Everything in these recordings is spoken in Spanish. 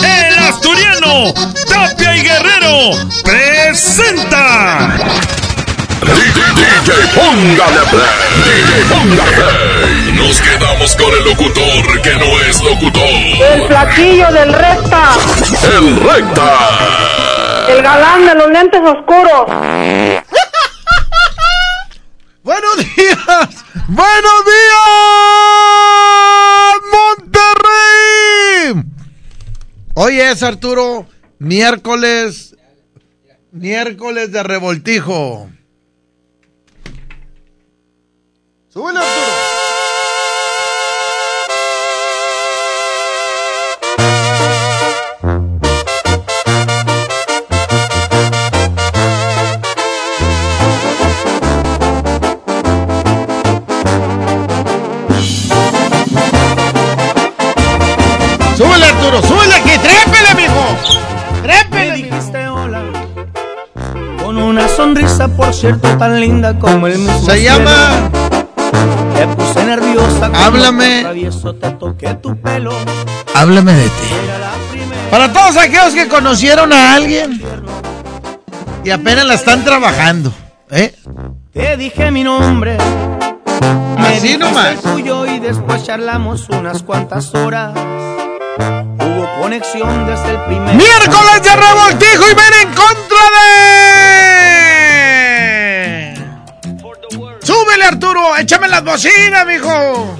El asturiano Tapia y Guerrero presenta. DJ, póngale play. DJ, póngale play. Nos quedamos con el locutor que no es locutor. El platillo del recta. El recta. El galán de los lentes oscuros. Buenos días. Buenos días, Hoy es Arturo, miércoles, miércoles de revoltijo. Súbele, Arturo. Súbele, Arturo, súbele aquí, sonrisa, por cierto, tan linda como el mismo Se cielo. llama Te puse nerviosa. Háblame. te toqué tu pelo. Háblame de ti. Para todos aquellos que conocieron a alguien y apenas la están trabajando, ¿eh? Te dije mi nombre. Me Así nomás. tuyo y después charlamos unas cuantas horas. Hubo conexión desde el primer. Miércoles de revoltijo y ven en contra de. Súbele, Arturo. Échame las bocinas, mijo.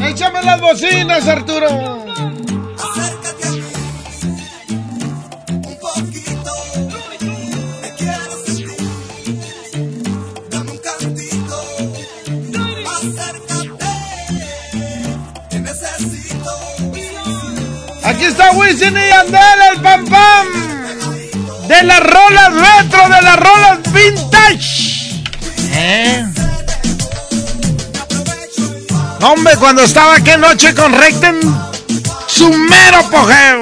Échame las bocinas, Arturo. Aquí está Wisin y Yandel, el pam pam. De las rolas retro, de las rolas vintage. ¿Eh? Hombre, cuando estaba aquella noche con Recten, su mero apogeo.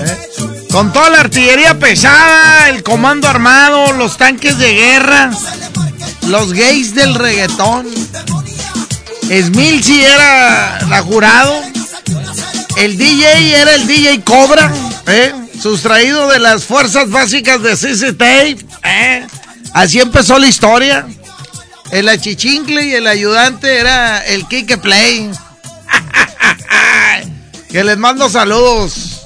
¿Eh? Con toda la artillería pesada, el comando armado, los tanques de guerra, los gays del reggaetón. Smilsy era la jurado. El DJ era el DJ Cobra, ¿eh? Sustraído de las fuerzas básicas de CC Tape. ¿eh? Así empezó la historia. El achichincle y el ayudante era el Kike Play. que les mando saludos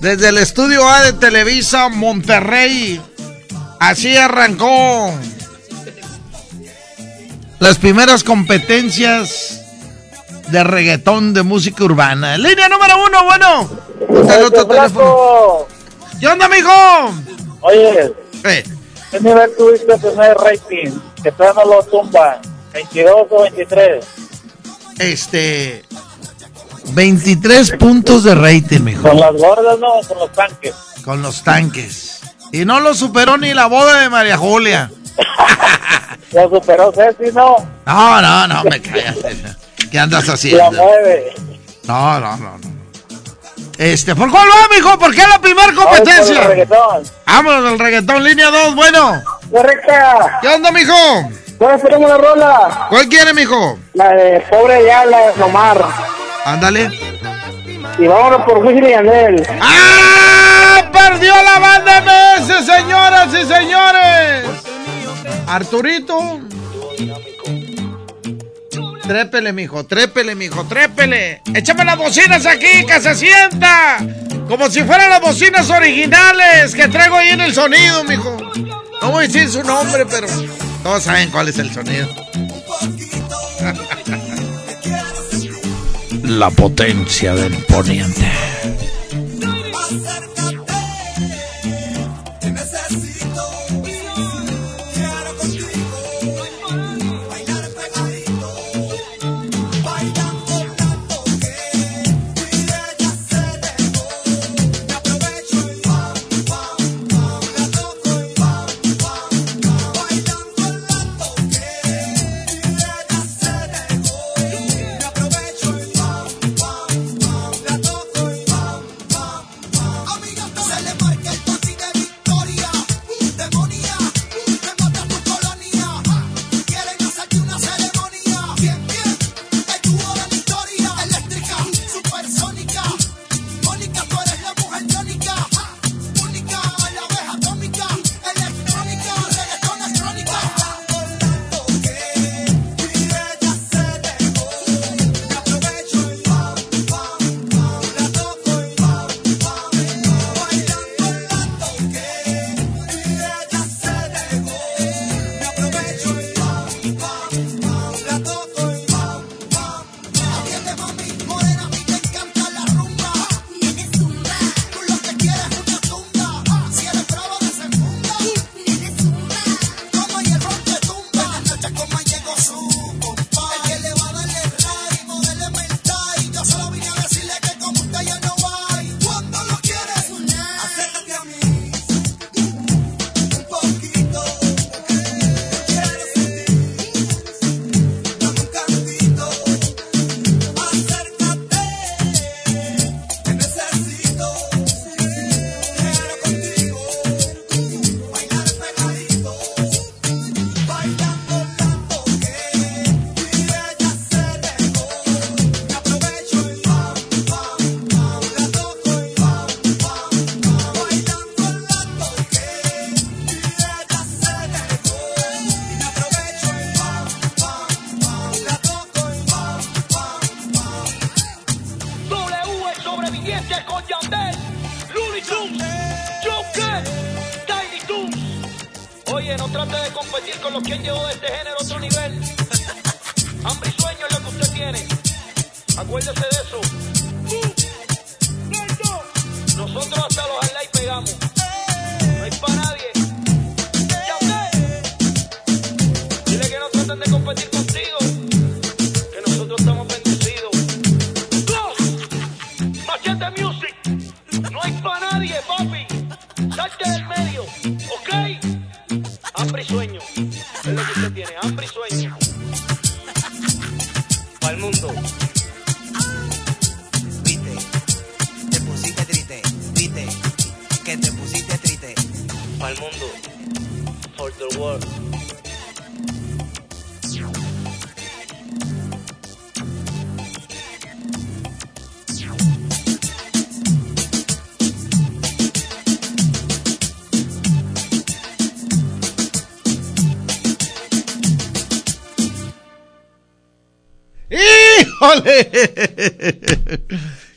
desde el estudio A de Televisa Monterrey. Así arrancó las primeras competencias de reggaetón de música urbana. Línea número uno, bueno. El otro teléfono. ¿Qué onda, mijo? Oye, Eh, ¿qué nivel tuviste primer rating? Que todavía no lo tumban. ¿22 o 23? este. 23 puntos de rating, mijo. Con las gordas, no, con los tanques. Con los tanques. Y no lo superó ni la boda de María Julia. Ya superó Ceci, ¿no? No, no, no, me cállate. ¿Qué andas La haciendo? mueve. No, no, no, no. Este, ¿por cuál va, mijo? ¿Por qué la primera Vamos competencia? reggaetón. Vámonos al reggaetón, línea 2, bueno. Correcta. ¿Qué onda, mijo? ¿Cuál esperamos la rola? ¿Cuál quiere, mijo? La de Pobre ya, la de Omar. Ándale. Y vámonos por Wisin y Yandel. ¡Ah! ¡Perdió la banda MS, señoras y señores! Arturito. Trépele, mijo, trépele, mijo, trépele. Échame las bocinas aquí, que se sienta. Como si fueran las bocinas originales que traigo ahí en el sonido, mijo. No voy a decir su nombre, pero todos saben cuál es el sonido. La potencia del poniente.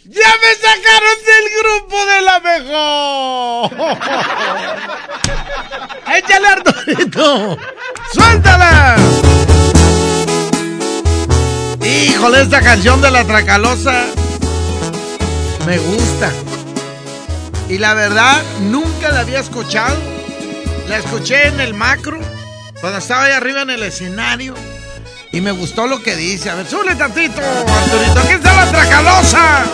¡Ya me sacaron del grupo de la mejor! ¡Échale, Arturito! ¡Suéltala! Híjole, esta canción de la Tracalosa me gusta. Y la verdad, nunca la había escuchado. La escuché en el macro, cuando estaba ahí arriba en el escenario. Y me gustó lo que dice. A ver, súbele tantito, Arturito. Aquí está la Tracalosa.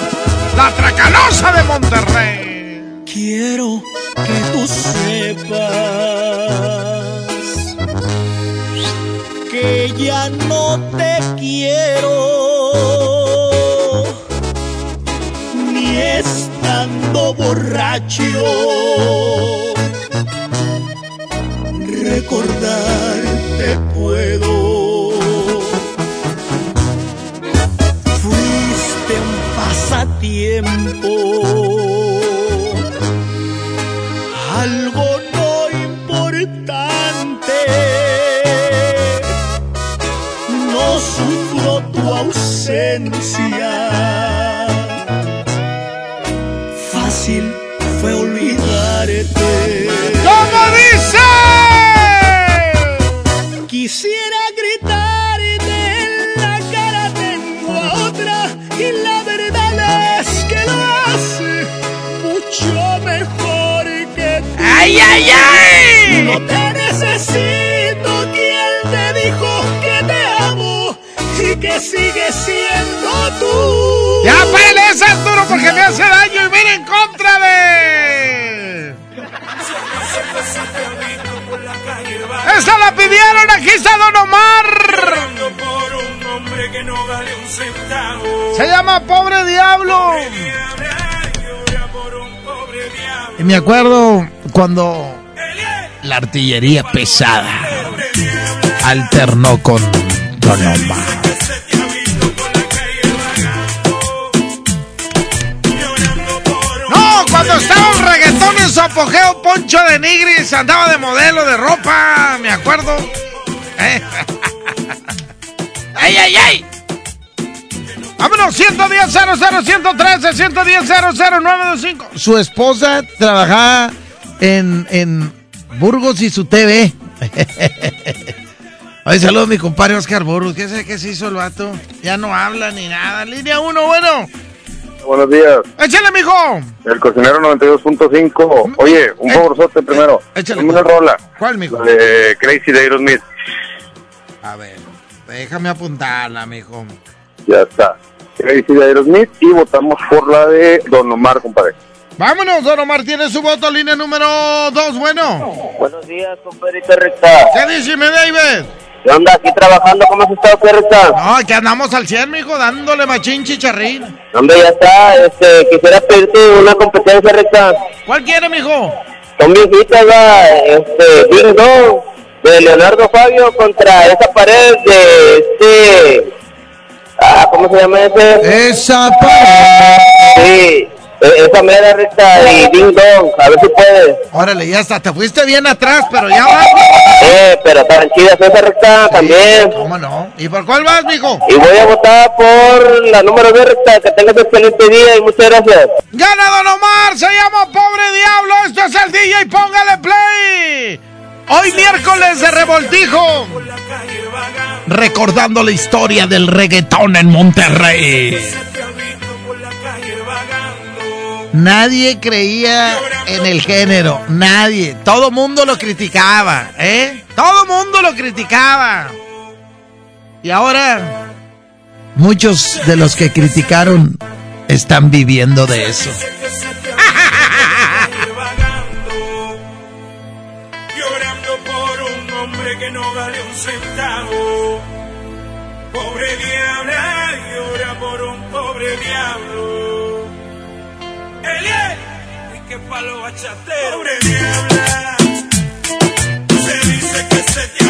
La Tracalosa de Monterrey. Quiero que tú sepas que ya no te quiero, ni estando borracho. ¡Esa la pidieron! ¡Aquí está Don Omar! Se llama Pobre Diablo. Y me acuerdo cuando la artillería pesada alternó con Don Omar. Su apogeo, Poncho de Nigris andaba de modelo de ropa, me acuerdo. ¿Eh? ¡Ay, ay, ay! Vámonos, 110 00 113 110 00925. Su esposa trabajaba en, en Burgos y su TV. Ay, saludos mi compadre Oscar Burgos. ¿Qué sé qué se hizo el vato? Ya no habla ni nada. Línea 1, bueno. Buenos días. Échale, mijo. El cocinero 92.5. Oye, un Eh, favorzote primero. échale, una rola. ¿Cuál, mijo? De Crazy de Aerosmith. A ver, déjame apuntarla, mijo. Ya está. Crazy de Aerosmith. Y votamos por la de Don Omar, compadre. Vámonos, Don Omar tiene su voto, línea número 2, bueno. Buenos días, compadrito Recta. ¿Qué dice, mi David? ¿Qué onda? Aquí trabajando, ¿cómo has estado, Recta? No, que andamos al 100, mijo, dándole machín chicharrín. Hombre, ya está. Este, quisiera pedirte una competencia, Recta. ¿Cuál quiere, mijo? Son viejitas, va, este, Ding Dong, de Leonardo Fabio contra esa pared de este... Ah, ¿cómo se llama ese? Esa pared. Sí, esa mera recta y Ding Dong, a ver si puedes. Órale, ya está, te fuiste bien atrás, pero ya vas. Eh, pero están chidas esa recta también. ¿Cómo no? ¿Y por cuál vas, mijo? Y voy a votar por la número de recta. Que tengas excelente día y muchas gracias. Gana Don Omar, se llama Pobre Diablo, esto es el DJ, póngale play. Hoy miércoles de revoltijo. Recordando la historia del reggaetón en Monterrey. Nadie creía en el género, nadie. Todo mundo lo criticaba, ¿eh? Todo mundo lo criticaba. Y ahora muchos de los que criticaron están viviendo de eso. Pobre diabla, llora por un pobre diablo. Elie, y que palo bachatero. Pobre diabla, se dice que se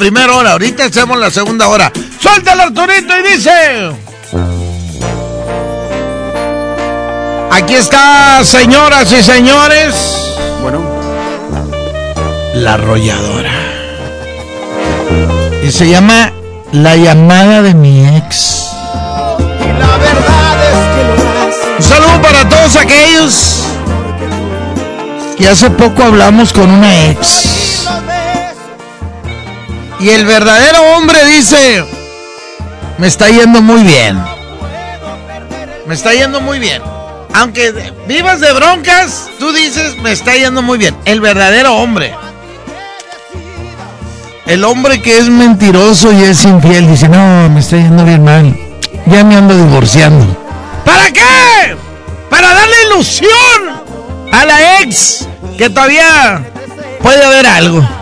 primera hora. Ahorita hacemos la segunda hora. Suéltalo, Arturito, y dice... Aquí está, señoras y señores. Bueno. La arrolladora. Y se llama La llamada de mi ex. La verdad es que lo haces. Un saludo para todos aquellos que hace poco hablamos con una ex. Y el verdadero hombre dice, me está yendo muy bien. Me está yendo muy bien. Aunque vivas de broncas, tú dices, me está yendo muy bien. El verdadero hombre. El hombre que es mentiroso y es infiel dice, no, me está yendo bien mal. Ya me ando divorciando. ¿Para qué? Para darle ilusión a la ex que todavía puede haber algo.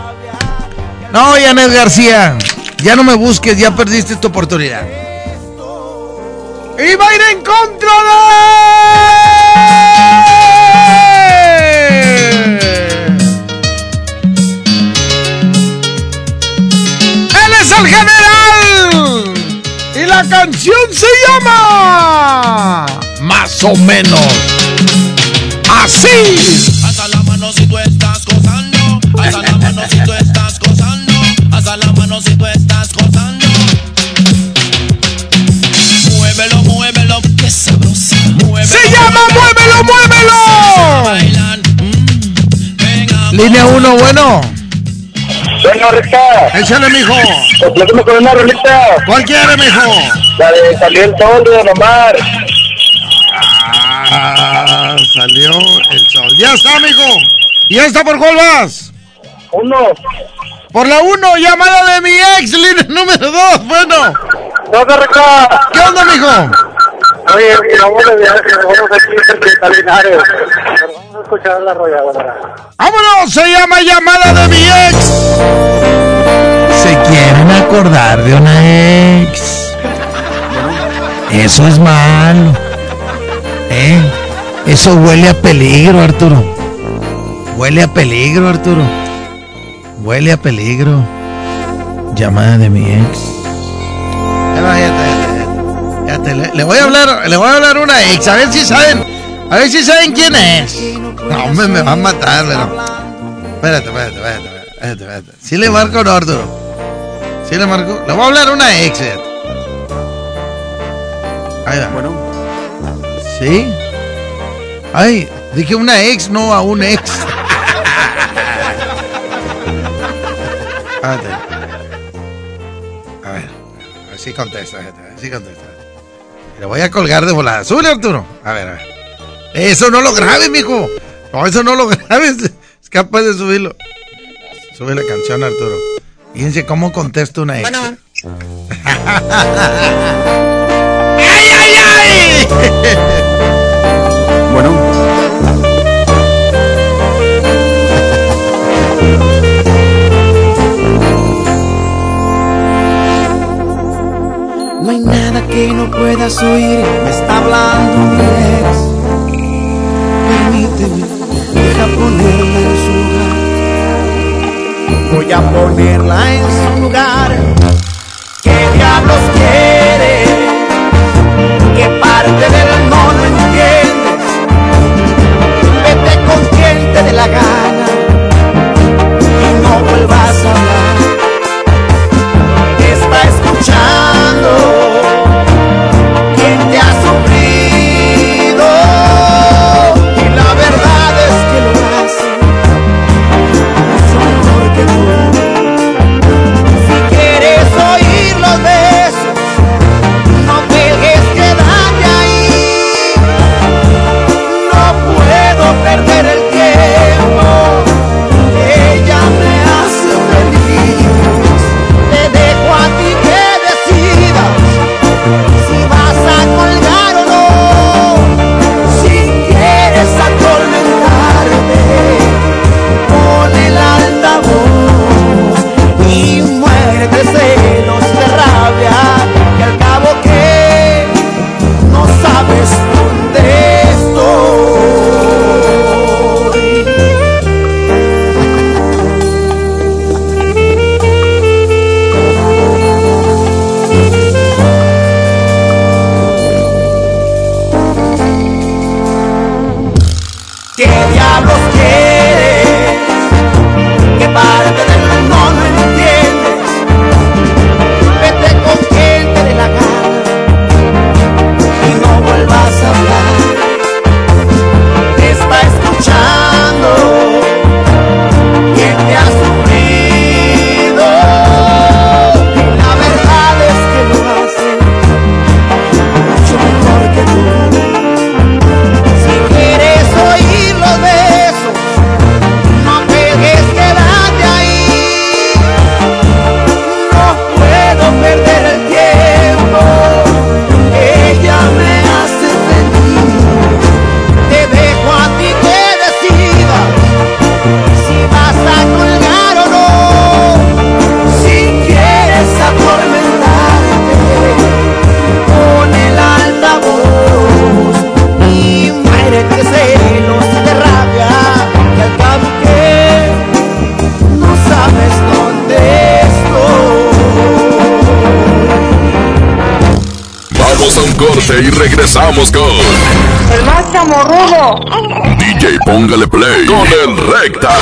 No, Janet García, ya no me busques, ya perdiste tu oportunidad. Y va a ir en contra de... Él es el general. Y la canción se llama... Más o menos. Así. Alza la mano si tú estás gozando. Alza la mano si tú estás mano si tú estás gozando. Muévelo, muévelo, que sabrosa. Muévelo, Se llama Muévelo, Muévelo. Bailan. Mm, venga, Línea 1, bueno. Bueno, Rita, Échale, mijo. complétame con una rolita. ¿Cuál quiere, mijo? La de Salió el Sol de Don Omar. Ah, salió el sol. Ya está, mijo. ¿Y esta por cuál vas? Uno. Por la 1, llamada de mi ex, línea número 2. Bueno. No Rita. ¿Qué onda, mijo? Oye, vamos de viaje, vamos aquí en Linares. Pero Vamos a escuchar la arrolladora. ¡Vámonos! Se llama llamada de mi ex. Se quieren acordar de una ex. Eso es malo. ¿Eh? Eso huele a peligro, Arturo. Huele a peligro, Arturo. Huele a peligro. Llamada de mi ex. Ya va, ya está, ya está, ya está. Ya te- le, le voy a hablar, le voy a hablar una ex, a ver si saben, a ver si saben quién es. No, hombre, me va a matar, pero. Espérate, espérate, espérate, espérate, espérate. Sí le marco, no, Arturo. Sí le marco. Le voy a hablar a una ex. Ahí va. Bueno, ¿Sí? Ay, dije una ex, no a un ex. Espérate. A ver, a ver si contesta, fíjate, a ver si contesta. Le voy a colgar de volada. Súbele, Arturo. A ver, a ver. Eso no lo grabes, mijo. No, eso no lo grabes. Es capaz de subirlo. Sube la canción, Arturo. Fíjense cómo contesta una ex. ¡Ay, ay, ay! No hay nada que no puedas oír, me está hablando mi ex. Permíteme, deja ponerla en su lugar. Voy a ponerla en su lugar. ¿Qué diablos quiere? ¿Qué parte del no no entiendes? Vete con quien te dé la gana y no vuelvas a hablar. Está escuchando y regresamos con El más chamorrudo. DJ Póngale Play con el Recta.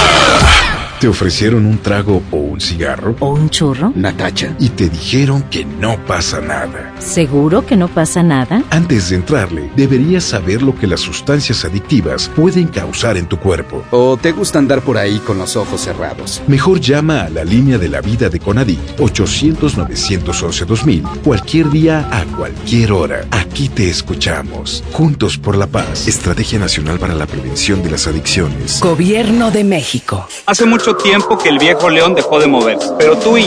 ¿Te ofrecieron un trago o un cigarro? ¿O un churro? Natacha. Y te dijeron que no pasa nada. ¿Seguro que no pasa nada? Antes de entrarle, deberías saber lo que las sustancias adictivas pueden causar en tu cuerpo. ¿O te gusta andar por ahí con los ojos cerrados? Mejor llama a la línea de la vida de Conadic 800-911-2000 cualquier día a cualquier hora. Aquí te escuchamos. Juntos por la paz. Estrategia Nacional para la Prevención de las Adicciones. Gobierno de México. Hace mucho tiempo que el viejo león dejó de moverse, pero tú y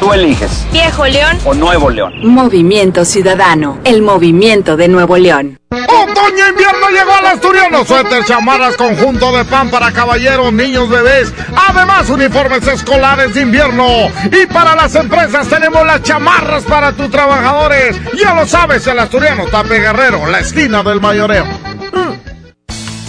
Tú eliges. Viejo León o Nuevo León. Movimiento Ciudadano, el movimiento de Nuevo León. Otoño invierno llegó al asturiano. Suéter, chamarras, conjunto de pan para caballeros, niños, bebés. Además, uniformes escolares de invierno. Y para las empresas tenemos las chamarras para tus trabajadores. Ya lo sabes, el asturiano Tape Guerrero, la esquina del mayoreo.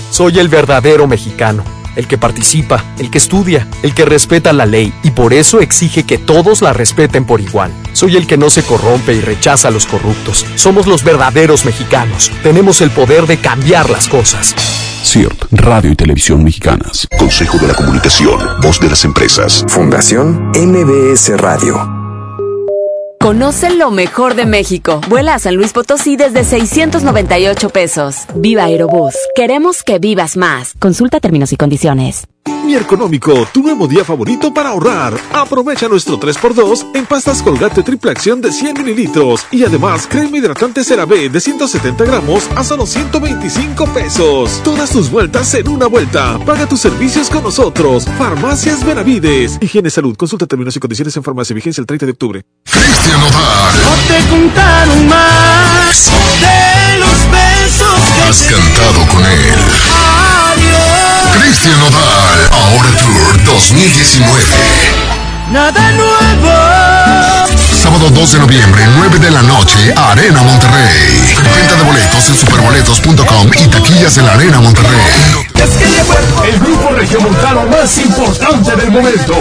Soy el verdadero mexicano el que participa, el que estudia, el que respeta la ley y por eso exige que todos la respeten por igual. Soy el que no se corrompe y rechaza a los corruptos. Somos los verdaderos mexicanos. Tenemos el poder de cambiar las cosas. CIRT, Radio y Televisión Mexicanas. Consejo de la Comunicación, Voz de las Empresas. Fundación MBS Radio. Conoce lo mejor de México. Vuela a San Luis Potosí desde 698 pesos. Viva Aerobús. Queremos que vivas más. Consulta términos y condiciones. Mi Económico, tu nuevo día favorito para ahorrar. Aprovecha nuestro 3x2 en pastas Colgate triple acción de 100 mililitros. Y además, crema hidratante CeraVe de 170 gramos a solo 125 pesos. Todas tus vueltas en una vuelta. Paga tus servicios con nosotros. Farmacias Benavides. Higiene Salud. Consulta términos y condiciones en farmacia. Vigencia el 30 de octubre. Cristian Nodal. No te contaron más de los besos que Has cantado con él. Adiós. Cristian Nodal, ahora Tour 2019. Nada nuevo. Sábado 2 de noviembre, 9 de la noche, Arena Monterrey. Venta de boletos en superboletos.com y taquillas de la Arena Monterrey. El grupo regiomontano más importante del momento.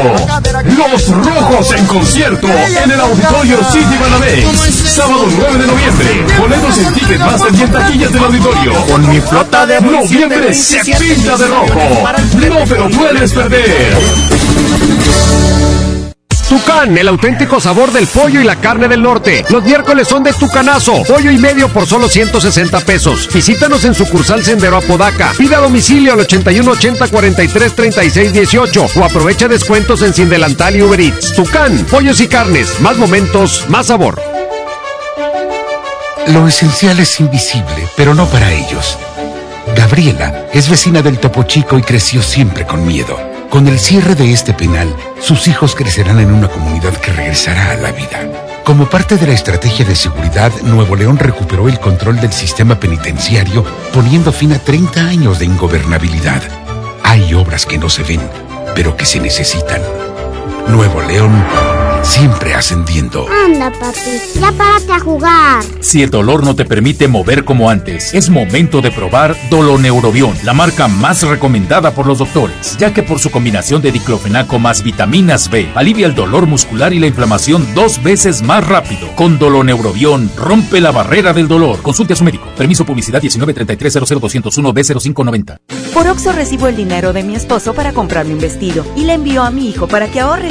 Los Rojos en concierto en el Auditorio City Banamex. Sábado 9 de noviembre. Boletos en Ticketmaster y en taquillas del auditorio. Con mi flota de Noviembre se pinta de rojo. No te lo puedes perder. Tucán, el auténtico sabor del pollo y la carne del norte. Los miércoles son de Tucanazo, pollo y medio por solo 160 pesos. Visítanos en sucursal Sendero Apodaca. Pida a domicilio al 8180 43 36 18 o aprovecha descuentos en Sin Delantal y Uber Eats. Tucán, pollos y carnes, más momentos, más sabor. Lo esencial es invisible, pero no para ellos. Gabriela es vecina del Topo Chico y creció siempre con miedo. Con el cierre de este penal, sus hijos crecerán en una comunidad que regresará a la vida. Como parte de la estrategia de seguridad, Nuevo León recuperó el control del sistema penitenciario, poniendo fin a 30 años de ingobernabilidad. Hay obras que no se ven, pero que se necesitan. Nuevo León, siempre ascendiendo. Anda, papi, ya párate a jugar. Si el dolor no te permite mover como antes, es momento de probar Doloneurobión, la marca más recomendada por los doctores, ya que por su combinación de diclofenaco más vitaminas B, alivia el dolor muscular y la inflamación dos veces más rápido. Con Doloneurobión, rompe la barrera del dolor. Consulte a su médico. Permiso publicidad 193300201 B0590. Por Oxo recibo el dinero de mi esposo para comprarme un vestido y le envío a mi hijo para que ahorre.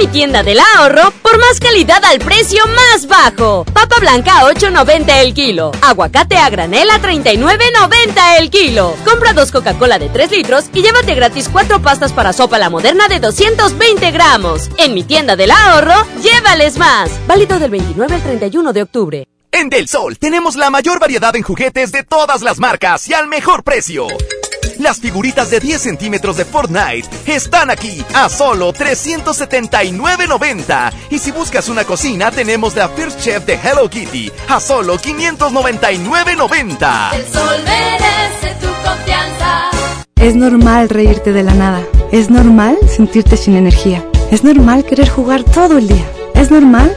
Mi tienda del ahorro por más calidad al precio más bajo. Papa blanca a 8.90 el kilo. Aguacate a granel a 39.90 el kilo. Compra dos Coca-Cola de 3 litros y llévate gratis cuatro pastas para sopa la moderna de 220 gramos. En mi tienda del ahorro, llévales más. Válido del 29 al 31 de octubre. En Del Sol tenemos la mayor variedad en juguetes de todas las marcas y al mejor precio. Las figuritas de 10 centímetros de Fortnite están aquí a solo 379.90. Y si buscas una cocina, tenemos la First Chef de Hello Kitty a solo 599.90. El sol merece tu confianza. Es normal reírte de la nada. Es normal sentirte sin energía. Es normal querer jugar todo el día. Es normal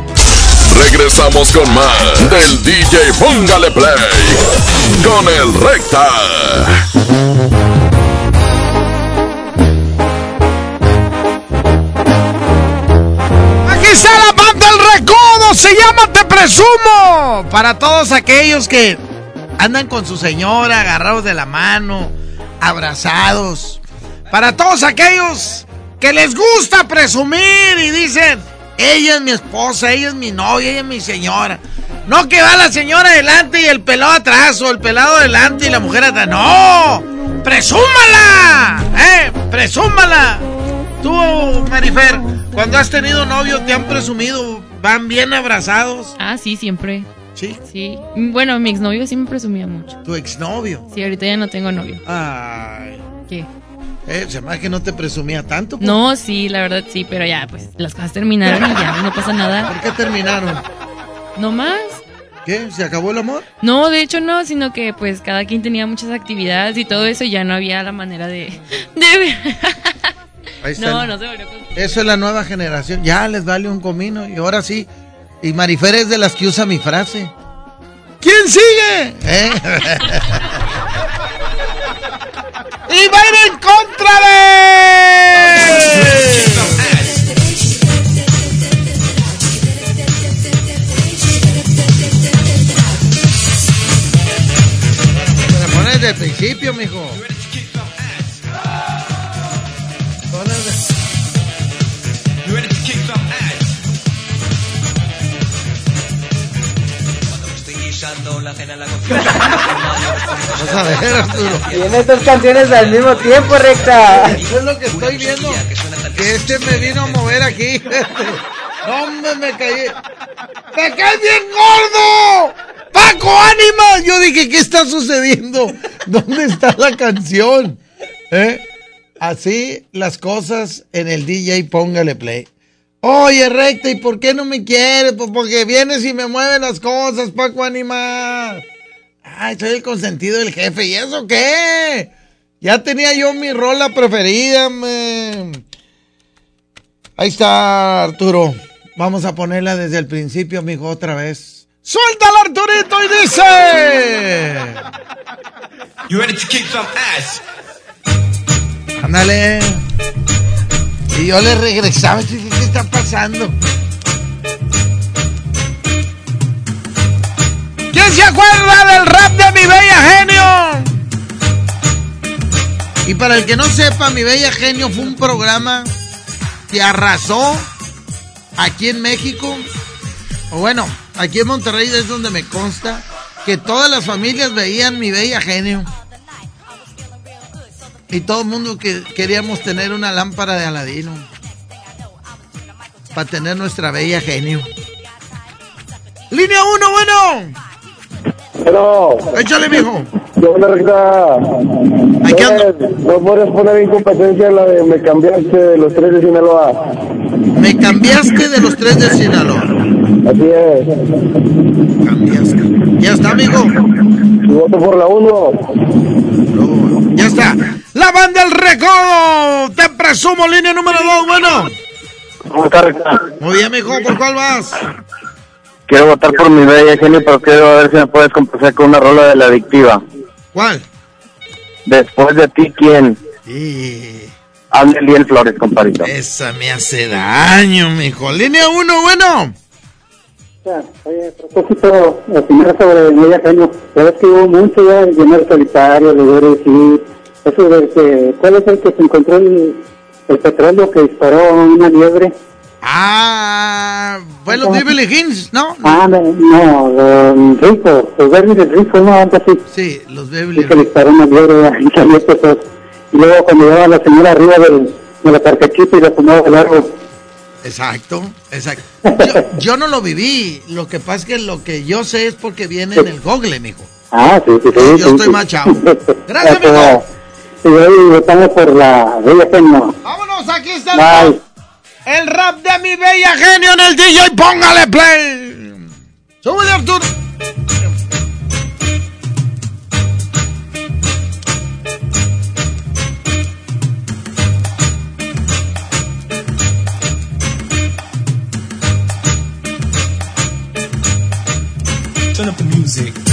Regresamos con más del DJ Póngale Play con el Recta. Aquí está la banda del recodo, se llama Te Presumo. Para todos aquellos que andan con su señora agarrados de la mano, abrazados. Para todos aquellos que les gusta presumir y dicen, ella es mi esposa, ella es mi novia, ella es mi señora. No que va la señora adelante y el pelado atrás, o el pelado adelante y la mujer atrás. ¡No! ¡Presúmala! ¡Eh! ¡Presúmala! Tú, Marifer, cuando has tenido novio, ¿te han presumido? ¿Van bien abrazados? Ah, sí, siempre. ¿Sí? Sí. Bueno, mi exnovio sí me presumía mucho. ¿Tu exnovio? Sí, ahorita ya no tengo novio. Ay. ¿Qué? Eh, se me hace que no te presumía tanto. pues. No, sí, la verdad sí, pero ya, pues las cosas terminaron y ya no pasa nada. ¿Por qué terminaron? ¿No más? ¿Qué? ¿Se acabó el amor? No, de hecho no, sino que pues cada quien tenía muchas actividades y todo eso y ya no había la manera de... de... Ahí está. No, no se volvió con... Eso es la nueva generación. Ya les vale un comino. Y ahora sí. Y Marifer es de las que usa mi frase. ¿Quién sigue? ¿Eh? y va a ir en contra de. Me la pones desde el principio, mijo. Vas a ver, Arturo. Tiene dos canciones al mismo tiempo, recta. Eso es lo que estoy viendo. Que este me vino a mover aquí. No, hombre, me caí. ¡Me cae bien gordo! ¡Paco, ánima! Yo dije, ¿qué está sucediendo? ¿Dónde está la canción? ¿Eh? Así las cosas en el DJ, póngale play. Oye, recta, ¿y por qué no me quieres? Pues porque vienes y me mueven las cosas, Paco Animal. Ay, soy el consentido del jefe. ¿Y eso qué? Ya tenía yo mi rola preferida, me. Ahí está, Arturo. Vamos a ponerla desde el principio, amigo, otra vez. ¡Suéltala, Arturito! Y dice. You ready to kick some ass? Ándale. Y yo le regresaba. dije, ¿Qué está pasando? ¿Quién se acuerda del rap de mi bella genio? Y para el que no sepa, mi bella genio fue un programa que arrasó aquí en México. O bueno, aquí en Monterrey es donde me consta que todas las familias veían mi bella genio. Y todo el mundo que queríamos tener una lámpara de Aladino. Para tener nuestra bella genio. Línea 1, bueno. Pero. Échale, mijo. Yo la recta. Aquí No puedes poner incompetencia la de me cambiaste de los tres de Sinaloa. Me cambiaste de los tres de Sinaloa. Así es. Cambiaste. Ya está, amigo. Voto por la 1. Ya está. La banda del recodo. Te presumo, línea número 2, bueno. ¿Cómo está recta? Muy bien, mijo. ¿Por cuál vas? Quiero votar por mi bella genio, pero quiero ver si me puedes complacer con una rola de la adictiva. ¿Cuál? Después de ti, ¿quién? Y... Hazme bien Flores, compadrito. Esa me hace daño, mijo. Línea 1, bueno. Oye, a propósito, opinar sobre el Bella Genio. Sabes que hubo mucho ya en llenar solitario, de y eso de que, ¿cuál es el que se encontró el, el petróleo que disparó una liebre? Ah, fue los Beverly Hills, ¿no? Ah, no, no, los ricos, los Beverly ricos, no, antes así. Sí, los Beverly Sí, le disparó una liebre y luego cuando llevaba la señora arriba del, de la carcachita y la fumaba de largo. Exacto, exacto. Yo, yo no lo viví. Lo que pasa es que lo que yo sé es porque viene en el Google, mijo. Ah, sí, sí, sí. Yo sí, estoy sí. más chavo. Gracias, amigo. Y hoy votamos por la Bella. Vámonos, aquí está el rap de mi bella genio en el DJ. Póngale play. Súbele, Arturo. Turn up the music.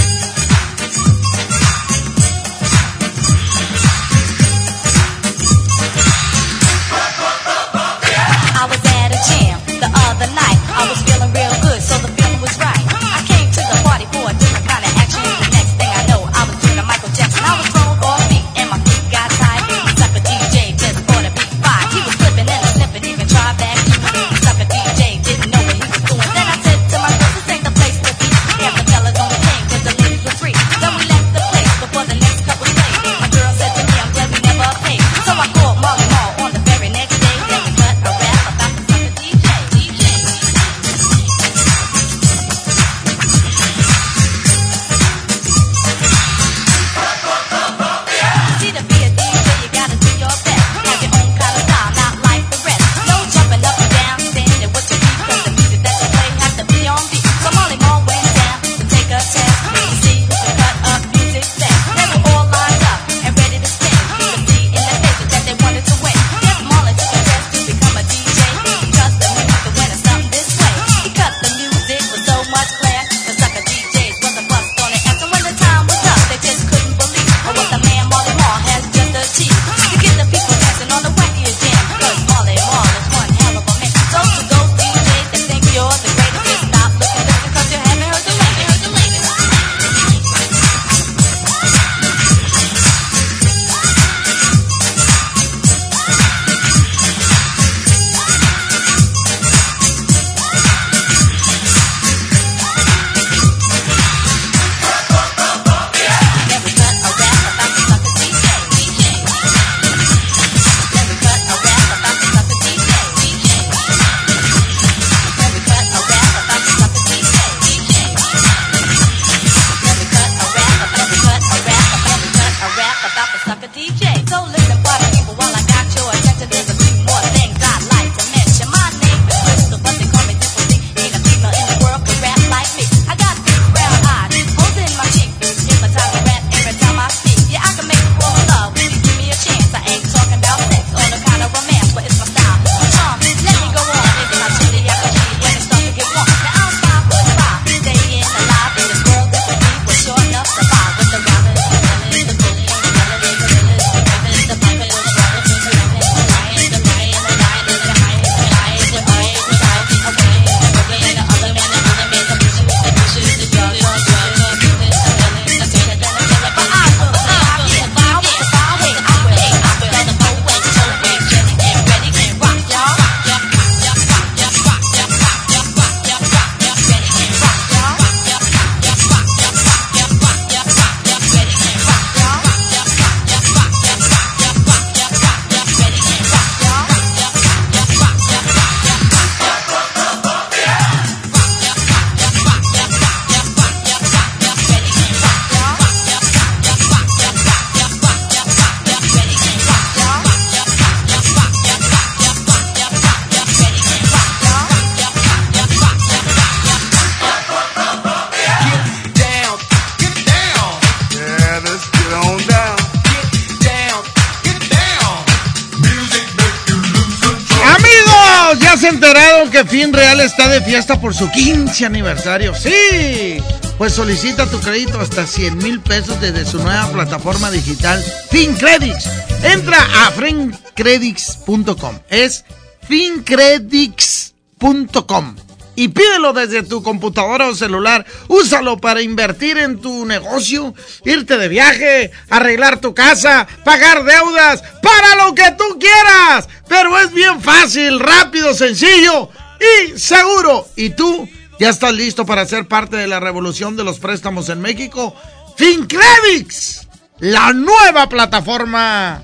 Enterado que Fin Real está de fiesta por su 15 aniversario? Sí. Pues solicita tu crédito hasta 100 mil pesos desde su nueva plataforma digital FinCredits. Entra a fincredits.com. Es fincredits.com. Y pídelo desde tu computadora o celular. Úsalo para invertir en tu negocio, irte de viaje, arreglar tu casa, pagar deudas, para lo que tú quieras. Pero es bien fácil, rápido, sencillo y seguro. ¿Y tú? ¿Ya estás listo para ser parte de la revolución de los préstamos en México? FinCredits, la nueva plataforma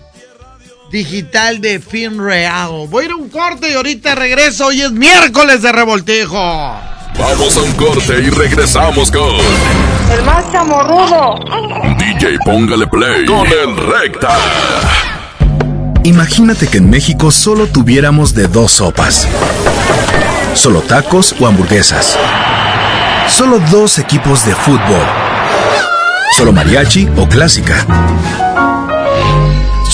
digital de FinReal. Voy a ir a un corte y ahorita regreso. Hoy es miércoles de revoltijo. Vamos a un corte y regresamos con El más chamorrudo. DJ Póngale Play con el Recta. Imagínate que en México solo tuviéramos de dos sopas. Solo tacos o hamburguesas. Solo dos equipos de fútbol. Solo mariachi o clásica.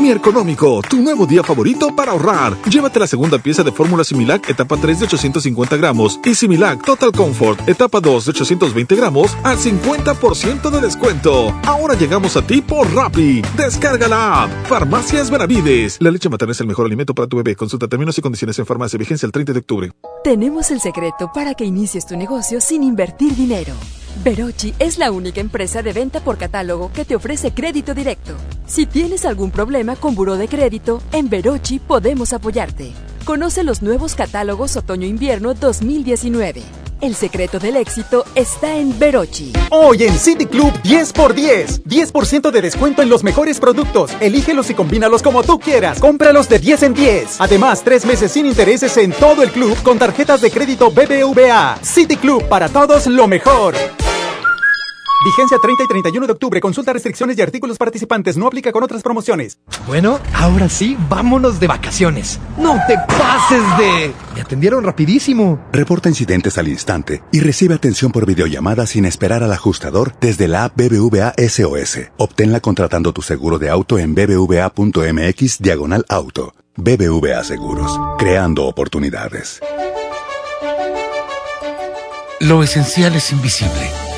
Mi Económico, tu nuevo día favorito para ahorrar. Llévate la segunda pieza de fórmula Similac, etapa 3 de 850 gramos, y Similac Total Comfort, etapa 2 de 820 gramos, al 50% de descuento. Ahora llegamos a ti por Rappi. Descarga la app. Farmacias Benavides. La leche materna es el mejor alimento para tu bebé. Consulta términos y condiciones en farmacia. Vigencia el 30 de octubre. Tenemos el secreto para que inicies tu negocio sin invertir dinero. Verochi es la única empresa de venta por catálogo que te ofrece crédito directo. Si tienes algún problema con buró de crédito, en Verochi podemos apoyarte. Conoce los nuevos catálogos otoño-invierno 2019. El secreto del éxito está en Verochi. Hoy en City Club 10 por 10. 10% de descuento en los mejores productos. Elígelos y combínalos como tú quieras. Cómpralos de 10 en 10. Además, tres meses sin intereses en todo el club con tarjetas de crédito BBVA. City Club para todos lo mejor. Vigencia 30 y 31 de octubre. Consulta restricciones y artículos participantes. No aplica con otras promociones. Bueno, ahora sí, vámonos de vacaciones. No te pases de... Me atendieron rapidísimo. Reporta incidentes al instante y recibe atención por videollamada sin esperar al ajustador desde la app BBVA SOS. Obténla contratando tu seguro de auto en bbva.mx diagonal auto. BBVA Seguros, creando oportunidades. Lo esencial es invisible,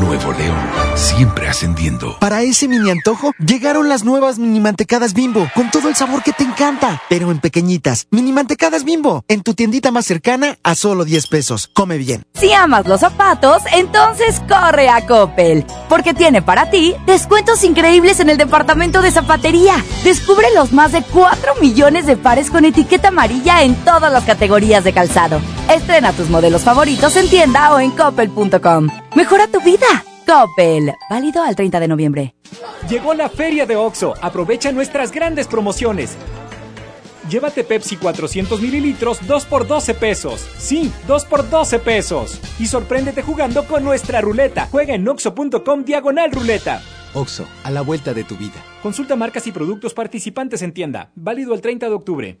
Nuevo León, siempre ascendiendo. Para ese mini antojo, llegaron las nuevas mini mantecadas bimbo, con todo el sabor que te encanta, pero en pequeñitas. Mini mantecadas bimbo, en tu tiendita más cercana a solo 10 pesos. Come bien. Si amas los zapatos, entonces corre a Coppel, porque tiene para ti descuentos increíbles en el departamento de zapatería. Descubre los más de 4 millones de pares con etiqueta amarilla en todas las categorías de calzado. Estrena tus modelos favoritos en tienda o en coppel.com. Mejora tu vida. Coppel. Válido al 30 de noviembre. Llegó la feria de OXO. Aprovecha nuestras grandes promociones. Llévate Pepsi 400 mililitros 2 por 12 pesos. Sí, 2 por 12 pesos. Y sorpréndete jugando con nuestra ruleta. Juega en oxo.com diagonal ruleta. OXO, a la vuelta de tu vida. Consulta marcas y productos participantes en tienda. Válido el 30 de octubre.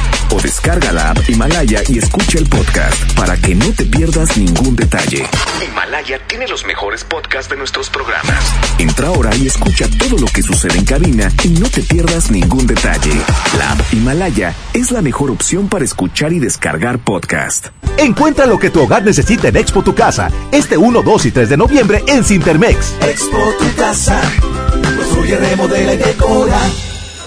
o descarga la app Himalaya y escucha el podcast para que no te pierdas ningún detalle. Himalaya tiene los mejores podcasts de nuestros programas. Entra ahora y escucha todo lo que sucede en cabina y no te pierdas ningún detalle. La app Himalaya es la mejor opción para escuchar y descargar podcast. Encuentra lo que tu hogar necesita en Expo Tu Casa, este 1, 2 y 3 de noviembre en Cintermex. Expo Tu Casa, construye, remodela y decora.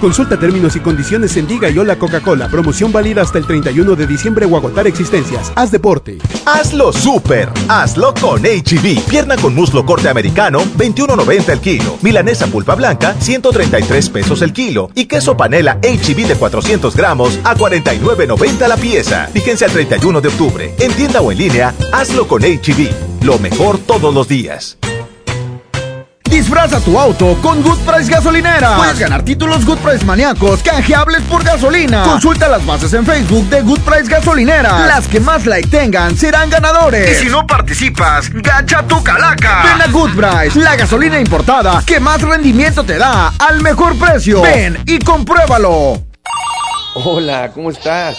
Consulta términos y condiciones en Diga y Hola Coca-Cola. Promoción válida hasta el 31 de diciembre o agotar existencias. Haz deporte. Hazlo super. Hazlo con HB. Pierna con muslo corte americano, 21.90 el kilo. Milanesa pulpa blanca, 133 pesos el kilo. Y queso panela HB de 400 gramos a 49.90 la pieza. Fíjense al 31 de octubre. En tienda o en línea, hazlo con HB. Lo mejor todos los días. Disfraza tu auto con Good Price Gasolinera. Puedes ganar títulos Good Price maníacos canjeables por gasolina. Consulta las bases en Facebook de Good Price Gasolinera. Las que más like tengan serán ganadores. Y si no participas, gacha tu calaca. Ven a Good Price, la gasolina importada que más rendimiento te da al mejor precio. Ven y compruébalo. Hola, ¿cómo estás?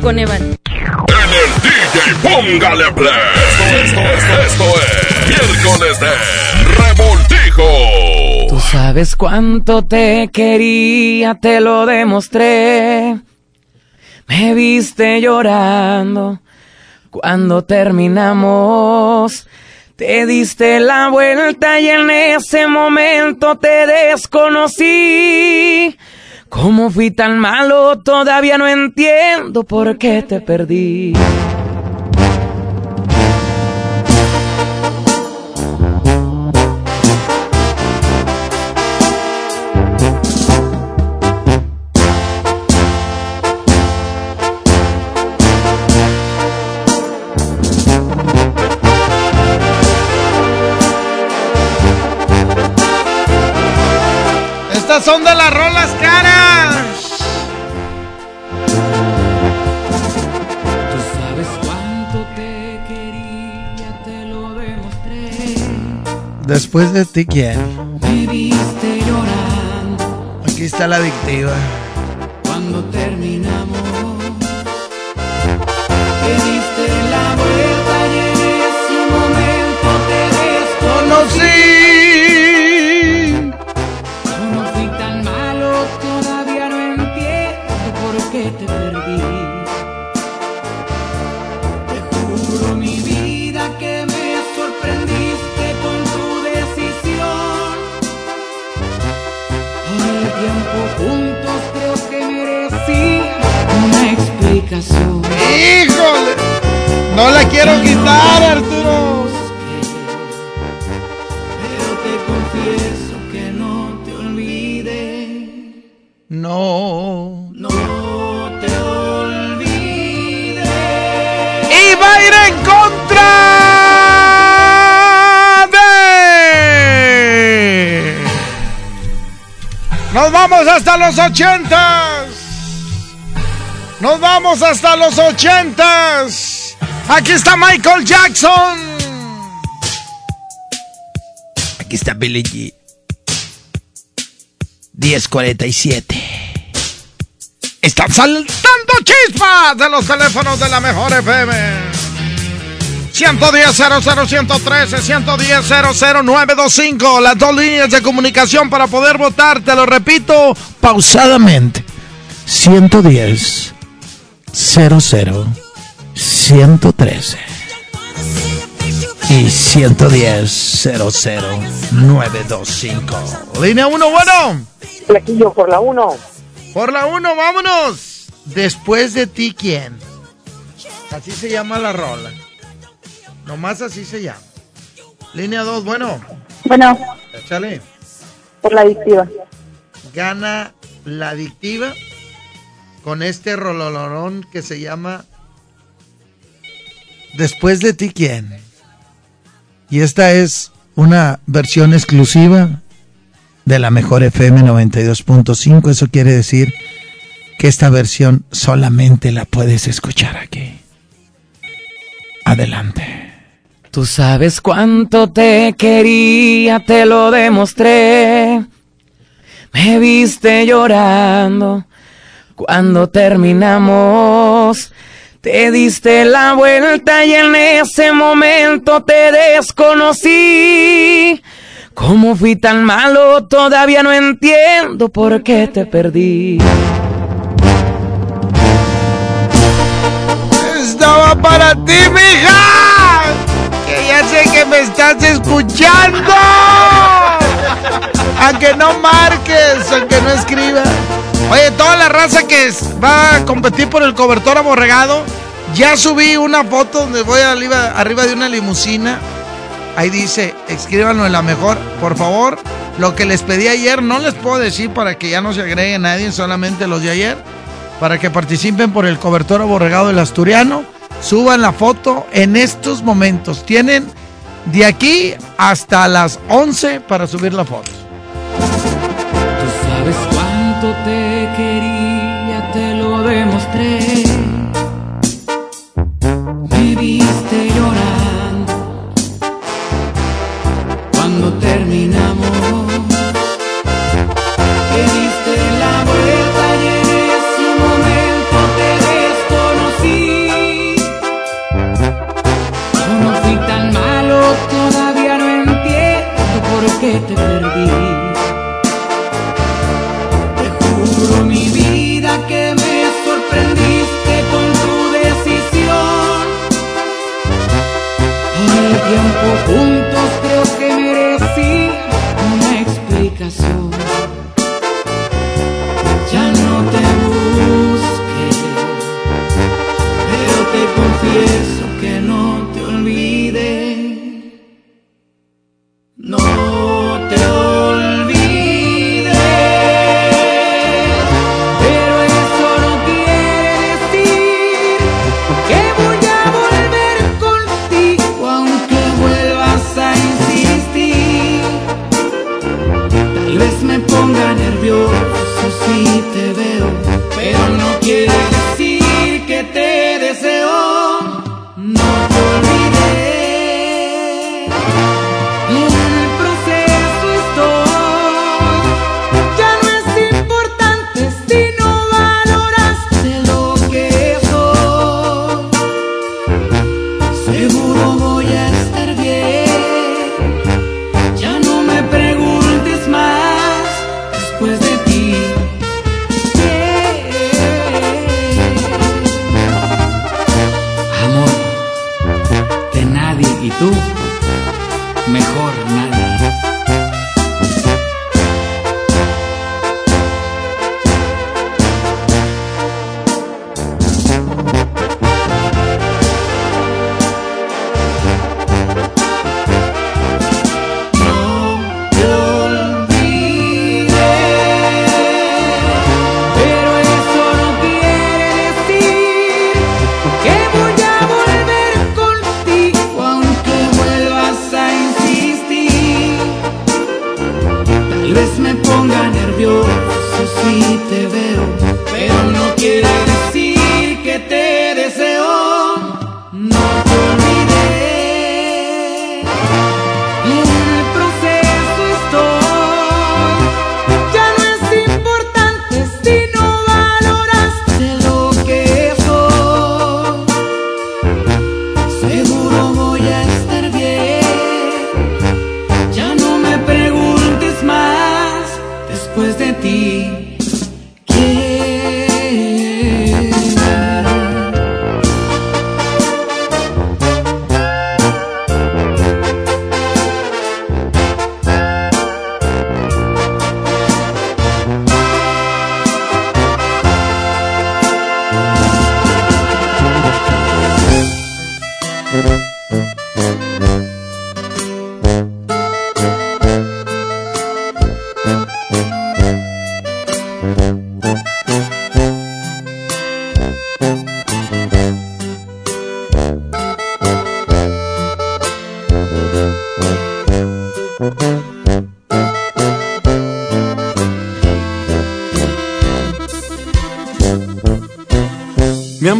Coneval. En el DJ Póngale Play. Esto, esto, esto, es miércoles de Revoltijo. Tú sabes cuánto te quería, te lo demostré. Me viste llorando cuando terminamos. Te diste la vuelta y en ese momento te desconocí. ¿Cómo fui tan malo? Todavía no entiendo por qué te perdí. Son de las rolas Después de ti, ¿quién? Me viste llorando Aquí está la adictiva. No la quiero quitar, Arturo. Pero te confieso que no te olvidé. No. No te olvidé. Y va a ir en contra de. Nos vamos hasta los ochentas. Nos vamos hasta los ochentas. Aquí está Michael Jackson. Aquí está Billy G. 1047. Están saltando chispas de los teléfonos de la mejor FM. 110 00 113 110 00925 Las dos líneas de comunicación para poder votar. Te lo repito pausadamente. 110 00 113 y 110 00925. Línea 1, bueno. Flequillo por la 1. Por la 1, vámonos. Después de ti, ¿quién? Así se llama la rola. Nomás así se llama. Línea 2, bueno. Bueno. Échale. Por la adictiva. Gana la adictiva con este rololorón que se llama Después de ti, ¿quién? Y esta es una versión exclusiva de la mejor FM 92.5. Eso quiere decir que esta versión solamente la puedes escuchar aquí. Adelante. Tú sabes cuánto te quería, te lo demostré. Me viste llorando cuando terminamos. Te diste la vuelta y en ese momento te desconocí. ¿Cómo fui tan malo? Todavía no entiendo por qué te perdí. Estaba para ti, mija. Que ya sé que me estás escuchando. Aunque no marques, aunque no escribas. Oye, toda la raza que va a competir por el cobertor aborregado, ya subí una foto donde voy arriba, arriba de una limusina. Ahí dice, escríbanlo en la mejor. Por favor, lo que les pedí ayer no les puedo decir para que ya no se agregue nadie, solamente los de ayer. Para que participen por el cobertor aborregado del asturiano. Suban la foto en estos momentos. Tienen de aquí hasta las 11 para subir la foto. Cuánto te quería, te lo demostré.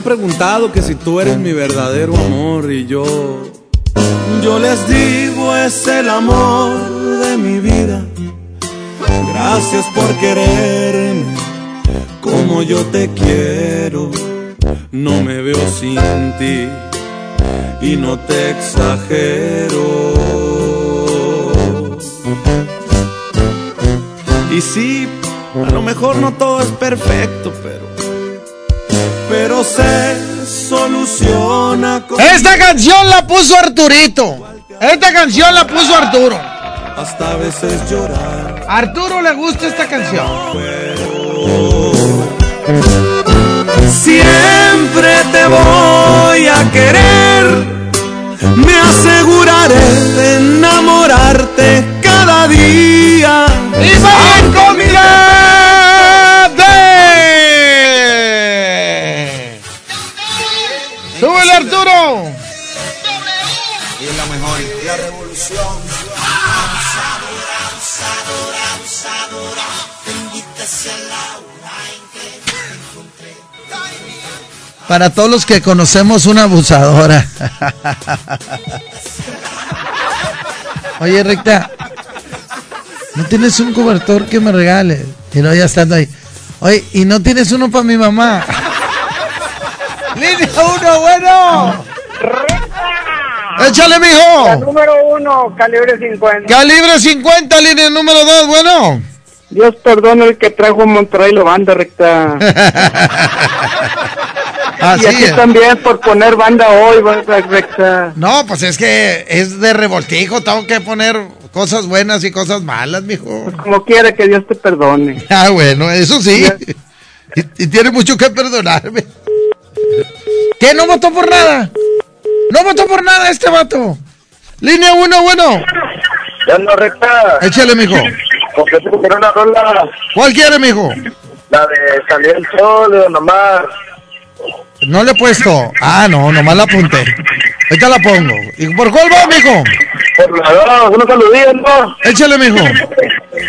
Han preguntado que si tú eres mi verdadero amor y yo, yo les digo es el amor de mi vida. Gracias por quererme como yo te quiero. No me veo sin ti y no te exagero. Y sí, a lo mejor no todo es perfecto, pero se soluciona con Esta canción la puso Arturito. Esta canción la puso Arturo. hasta a veces llorar. Arturo le gusta esta canción. Siempre te voy a querer. Me aseguraré de enamorarte cada día. ¡Y vayan Para todos los que conocemos una abusadora. Oye, Recta, ¿no tienes un cobertor que me regales? Y no, ya estando ahí. Oye, ¿y no tienes uno para mi mamá? ¡Línea uno, bueno! ¡Échale, La mijo! número uno, calibre 50. Calibre 50, línea número 2, bueno. Dios perdone el que trajo Monterrey la banda recta. Así y aquí es. también por poner banda hoy, recta. No, pues es que es de revoltijo, tengo que poner cosas buenas y cosas malas, mijo. Como quiera que Dios te perdone. Ah, bueno, eso sí. Y, y tiene mucho que perdonarme. ¿Qué? ¿No votó por nada? No votó por nada este vato. Línea 1, bueno. Ya no recta. Échale, mijo. Porque una rola, ¿Cuál quiere, mijo? la de Salir el Sol, de Don Omar. No le he puesto. Ah, no, nomás la apunté. Ahorita la pongo. ¿Y por cuál va, mijo? Por la dos, unos saludillos, ¿no? Échale, mijo.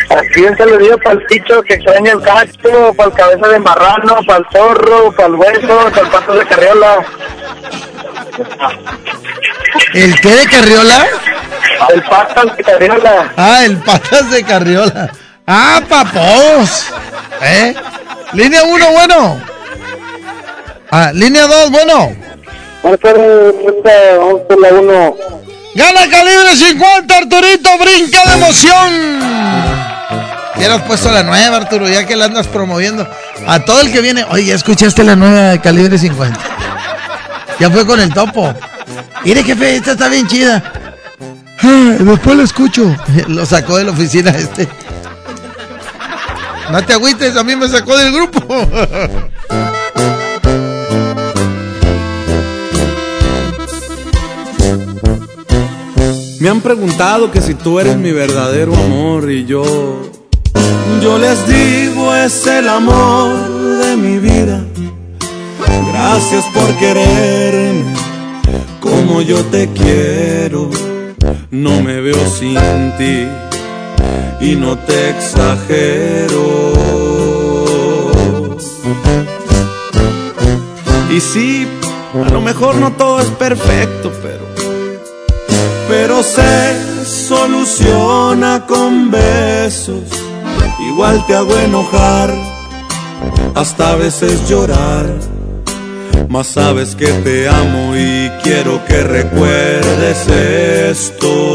Aquí un saludillo para el picho que extraña el cacho, para el cabeza de marrano, para el zorro, para el hueso, para el pato de carriola. ¿El qué de Carriola? El patas de carriola. Ah, el patas de Carriola. Ah, papos. ¿Eh? Línea 1, bueno. Ah, línea 2, bueno. Vamos la. Gana calibre 50, Arturito, brinca de emoción. Ya le has puesto la nueva, Arturo, ya que la andas promoviendo. A todo el que viene, oye, ya escuchaste la nueva de calibre 50. Ya fue con el topo. Mire, jefe, esta está bien chida. Ah, después lo escucho. Lo sacó de la oficina este. No te agüites, a mí me sacó del grupo. Me han preguntado que si tú eres mi verdadero amor y yo, yo les digo es el amor de mi vida. Gracias por quererme como yo te quiero. No me veo sin ti y no te exagero. Y sí, a lo mejor no todo es perfecto, pero se soluciona con besos. Igual te hago enojar, hasta a veces llorar. Mas sabes que te amo y quiero que recuerdes esto.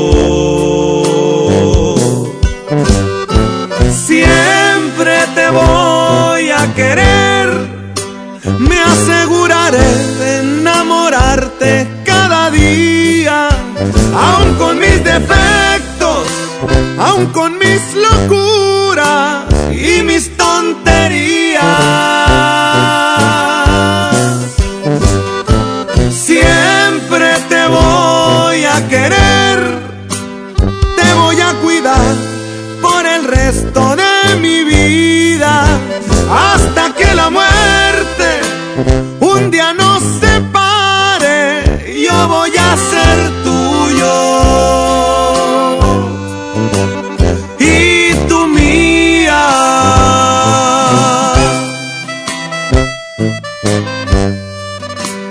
Siempre te voy a querer, me aseguraré de enamorarte aun con mis defectos, aun con mis locuras y mis tonterías.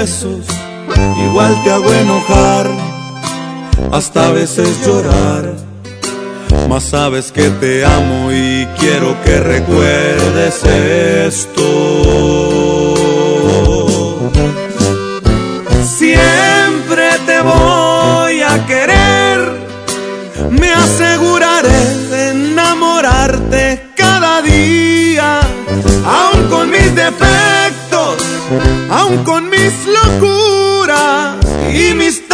Igual te hago enojar, hasta a veces llorar. Mas sabes que te amo y quiero que recuerdes esto. Siempre te voy y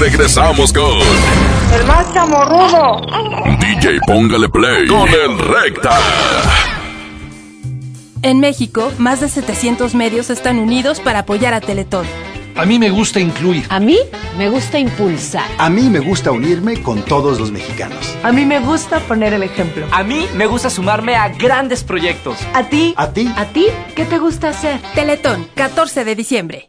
regresamos con El más chamorrudo. DJ Póngale Play con el Recta. En México, más de 700 medios están unidos para apoyar a Teletón. A mí me gusta incluir. A mí me gusta impulsar. A mí me gusta unirme con todos los mexicanos. A mí me gusta poner el ejemplo. A mí me gusta sumarme a grandes proyectos. ¿A ti? ¿A ti? ¿A ti? ¿Qué te gusta hacer? Teletón, 14 de diciembre.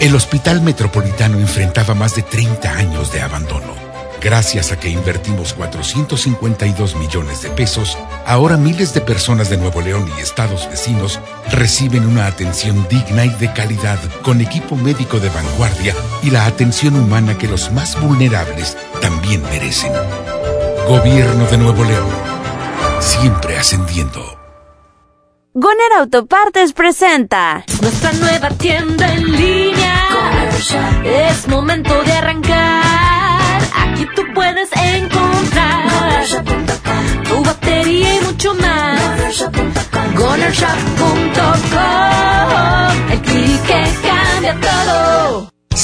El Hospital Metropolitano enfrentaba más de 30 años de abandono. Gracias a que invertimos 452 millones de pesos, ahora miles de personas de Nuevo León y estados vecinos reciben una atención digna y de calidad con equipo médico de vanguardia y la atención humana que los más vulnerables también merecen. Gobierno de Nuevo León. Siempre ascendiendo. Goner Autopartes presenta Nuestra nueva tienda en línea. Es momento de arrancar. Aquí tú puedes encontrar tu batería y mucho más. GonerShop.com. El clic que cambia todo.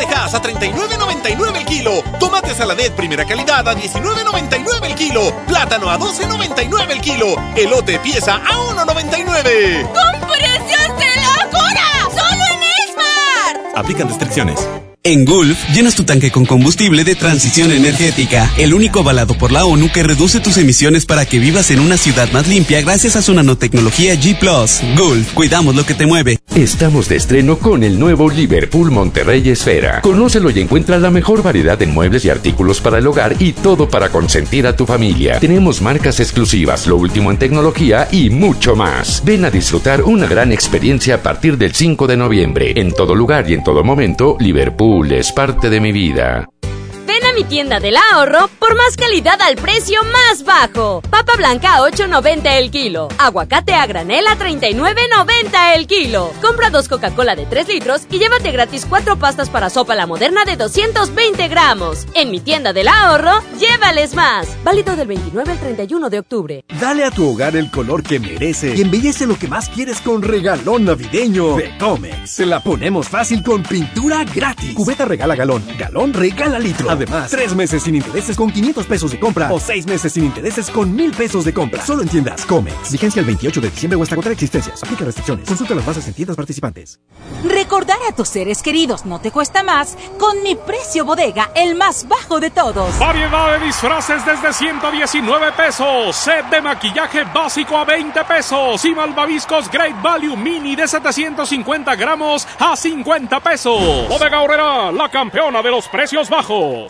lentejas a 39.99 el kilo. Tomate saladet primera calidad a 19.99 el kilo. Plátano a 12.99 el kilo. Elote pieza a 1.99. ¡Con precios de locura! ¡Solo en Esmar! Aplican restricciones. En Gulf, llenas tu tanque con combustible de transición energética, el único avalado por la ONU que reduce tus emisiones para que vivas en una ciudad más limpia gracias a su nanotecnología G ⁇ Gulf, cuidamos lo que te mueve. Estamos de estreno con el nuevo Liverpool Monterrey Esfera. Conócelo y encuentra la mejor variedad de muebles y artículos para el hogar y todo para consentir a tu familia. Tenemos marcas exclusivas, lo último en tecnología y mucho más. Ven a disfrutar una gran experiencia a partir del 5 de noviembre. En todo lugar y en todo momento, Liverpool es parte de mi vida. Ven a mi tienda del ahorro por más calidad al precio más bajo. Papa blanca a 8.90 el kilo. Aguacate a granel a 39.90 el kilo. Compra dos Coca-Cola de 3 litros y llévate gratis cuatro pastas para sopa la moderna de 220 gramos. En mi tienda del ahorro, llévales más. Válido del 29 al 31 de octubre. Dale a tu hogar el color que merece y embellece lo que más quieres con regalón navideño de Comex. Se la ponemos fácil con pintura gratis. Cubeta regala galón, galón regala litro. Además, tres meses sin intereses con 500 pesos de compra o seis meses sin intereses con 1000 pesos de compra. Solo en tiendas Comex. Vigencia el 28 de diciembre o hasta contra existencias. Aplica restricciones. Consulta las bases en tiendas participantes. Recordar a tus seres queridos no te cuesta más con mi precio bodega, el más bajo de todos. Variedad de disfraces desde 119 pesos. Set de maquillaje básico a 20 pesos. Y malvaviscos Great Value Mini de 750 gramos a 50 pesos. Bodega Horrera, la campeona de los precios bajos.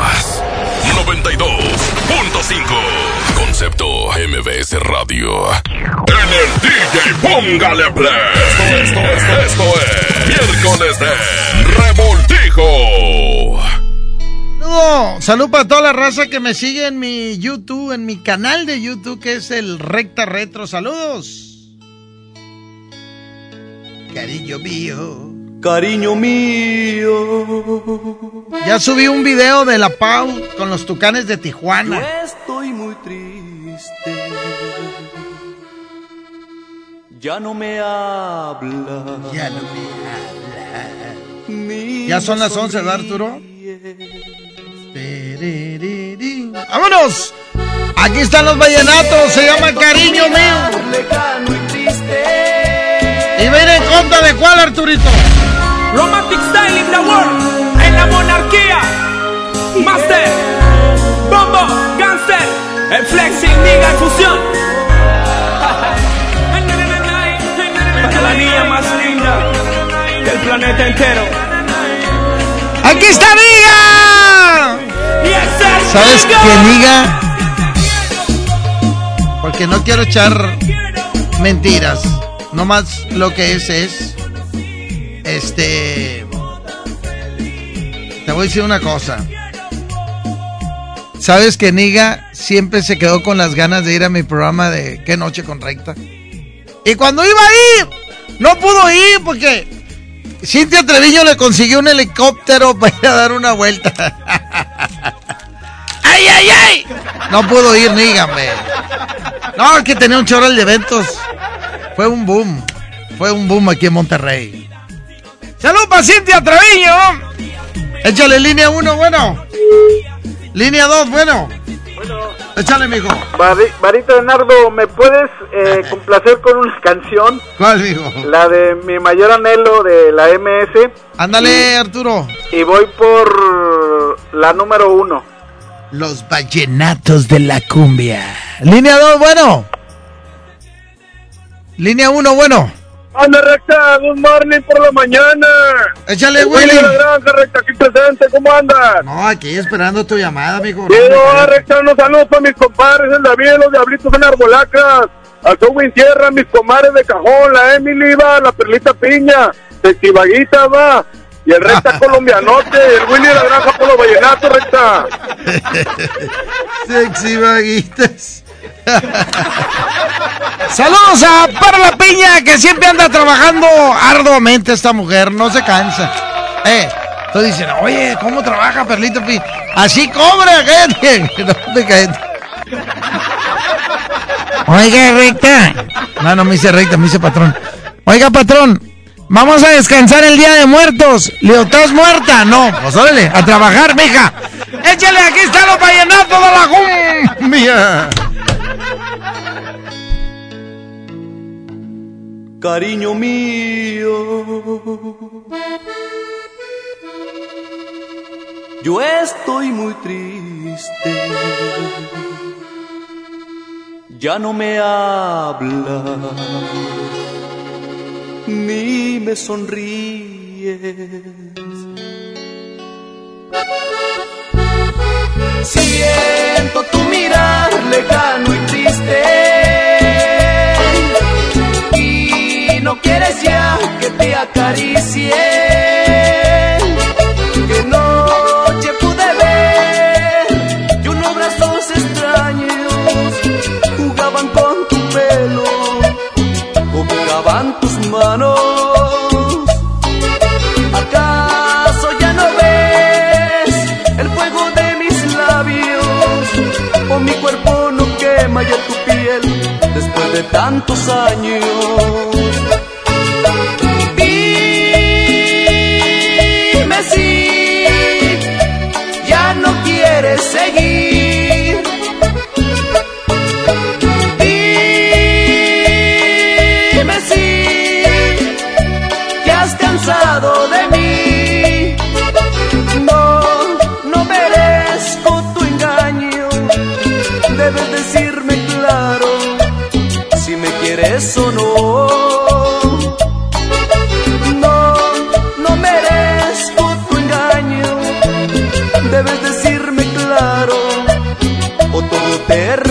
92.5. Concepto MBS Radio. En el DJ Póngale Play. Esto, esto, esto, esto es miércoles de Revoltijo. Saludo, salud para toda la raza que me sigue en mi YouTube, en mi canal de YouTube que es el Recta Retro. Saludos. Cariño mío. Cariño mío. Ya subí un video de la Pau con los tucanes de Tijuana. Yo estoy muy triste. Ya no me habla. Ya no me habla. Ya son las 11, ¿verdad, Arturo? ¡Vámonos! Aquí están los vallenatos, se llama Cariño Mío. Y viene en contra de cuál, Arturito. Romantic Style in the World, en la monarquía. Master, Bombo, Gangster, el Flexing, Niga, Fusión. Para la niña más linda del planeta entero. ¡Aquí está Niga! ¿Sabes qué, Niga? Porque no quiero echar mentiras. No más lo que es es. Este. Te voy a decir una cosa. ¿Sabes que Niga siempre se quedó con las ganas de ir a mi programa de ¿Qué noche con recta? Y cuando iba a ir, no pudo ir porque Cintia Treviño le consiguió un helicóptero para ir a dar una vuelta. ¡Ay, ay, ay! No pudo ir, nígame. No, que tenía un choral de eventos. Fue un boom. Fue un boom aquí en Monterrey. ¡Salud para Cintia Treviño! Échale línea 1, bueno. Línea 2, bueno. Échale, mijo. Bari- Varita de Nardo, ¿me puedes eh, complacer con una canción? ¿Cuál, mijo? La de mi mayor anhelo de la MS. Ándale, Arturo. Y voy por la número uno. Los vallenatos de la cumbia. Línea 2, bueno. Línea 1, bueno. Anda recta, good morning por la mañana. Échale, Willy. Willy. la granja, recta, aquí presente, ¿cómo andas? No, aquí esperando tu llamada, amigo. Quiero recta unos saludos para mis compadres, el David, los diablitos en Arbolacas, al Subwin Sierra, mis comadres de cajón, la Emily va, la Perlita Piña, Testivaguita va, y el recta colombianote, el Willy de la granja por los vallenatos, recta. Sexy vaguitas. Saludos a Para la Piña, que siempre anda trabajando arduamente esta mujer, no se cansa. Eh, tú dicen, oye, ¿cómo trabaja Perlita Piña? Así cobra, cállate. No te cállate. Oiga, recta. No, no me hice recta, me hice patrón. Oiga, patrón, vamos a descansar el día de muertos. Le digo, ¿estás muerta? No, pues órale, a trabajar, mija. Échale, aquí están los vallenatos de la cumbia. Cariño mío. Yo estoy muy triste, ya no me habla, ni me sonríes. Siento tu mirar lejano y triste no quieres ya que te acaricie. Que noche pude ver y unos brazos extraños jugaban con tu pelo, jugaban tus manos. ¿Acaso ya no ves el fuego de mis labios? O mi cuerpo no quema ya tu piel después de tantos años. O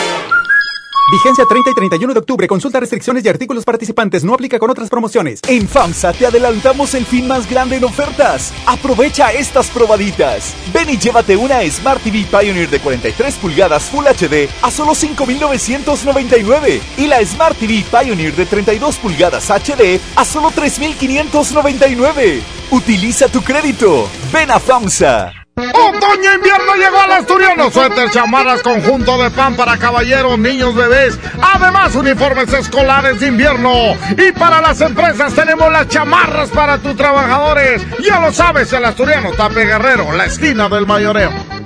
Vigencia 30 y 31 de octubre. Consulta restricciones y artículos participantes. No aplica con otras promociones. En FAMSA te adelantamos el fin más grande en ofertas. Aprovecha estas probaditas. Ven y llévate una Smart TV Pioneer de 43 pulgadas Full HD a solo 5.999 y la Smart TV Pioneer de 32 pulgadas HD a solo 3.599. Utiliza tu crédito. Ven a FAMSA. Otoño invierno llegó al asturiano. Suéter, chamarras, conjunto de pan para caballeros, niños, bebés. Además, uniformes escolares de invierno. Y para las empresas tenemos las chamarras para tus trabajadores. Ya lo sabes, el asturiano Tape Guerrero, la esquina del mayoreo.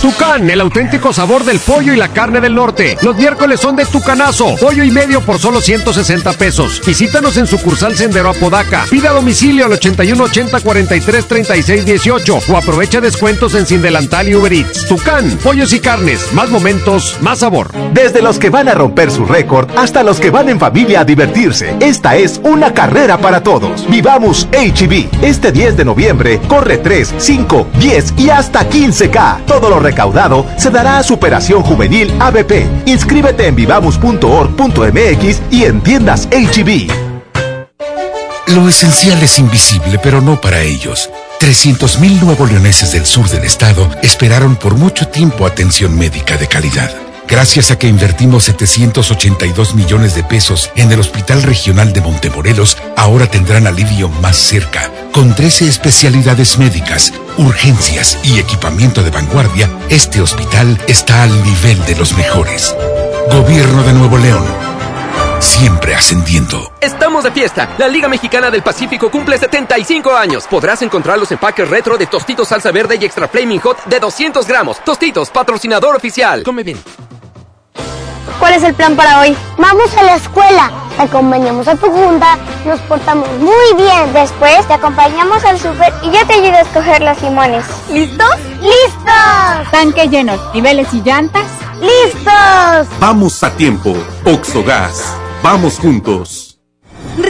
Tucán, el auténtico sabor del pollo y la carne del norte. Los miércoles son de Tucanazo, pollo y medio por solo 160 pesos. Visítanos en sucursal Sendero Apodaca. Pida domicilio al 81 80 43 36 18 o aprovecha descuentos en Sin Delantal y Uber Eats. Tucán, pollos y carnes, más momentos, más sabor. Desde los que van a romper su récord hasta los que van en familia a divertirse. Esta es una carrera para todos. Vivamos HB. Este 10 de noviembre corre 3, 5, 10 y hasta 15K. Todo lo recaudado se dará a Superación Juvenil ABP. Inscríbete en vivamos.org.mx y en tiendas HB. Lo esencial es invisible, pero no para ellos. 300.000 nuevos leoneses del sur del estado esperaron por mucho tiempo atención médica de calidad. Gracias a que invertimos 782 millones de pesos en el Hospital Regional de Montemorelos, ahora tendrán alivio más cerca. Con 13 especialidades médicas, urgencias y equipamiento de vanguardia, este hospital está al nivel de los mejores. Gobierno de Nuevo León. Siempre ascendiendo. Estamos de fiesta. La Liga Mexicana del Pacífico cumple 75 años. Podrás encontrar los empaques retro de Tostitos Salsa Verde y Extra Flaming Hot de 200 gramos. Tostitos, patrocinador oficial. Come bien. ¿Cuál es el plan para hoy? Vamos a la escuela, te acompañamos a tu junta, nos portamos muy bien. Después te acompañamos al súper y yo te ayudo a escoger los limones. ¿Listos? ¡Listos! Tanque lleno, niveles y llantas. ¡Listos! Vamos a tiempo. Oxogas. Vamos juntos.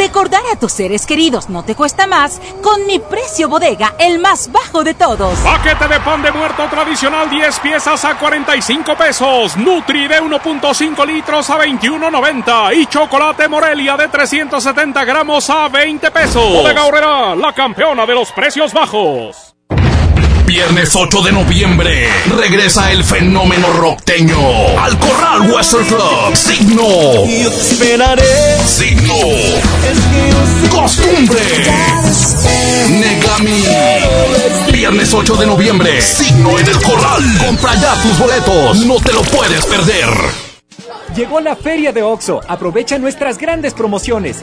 Recordar a tus seres queridos no te cuesta más con mi precio bodega, el más bajo de todos. Paquete de pan de muerto tradicional 10 piezas a 45 pesos. Nutri de 1.5 litros a 21.90. Y chocolate Morelia de 370 gramos a 20 pesos. Bodega Horrera, la campeona de los precios bajos. Viernes 8 de noviembre regresa el fenómeno rockteño al Corral Western Club. Signo. Yo te esperaré. Signo. Costumbre. Negami. Viernes 8 de noviembre. Signo en el Corral. Compra ya tus boletos. No te lo puedes perder. Llegó la feria de OXO. Aprovecha nuestras grandes promociones.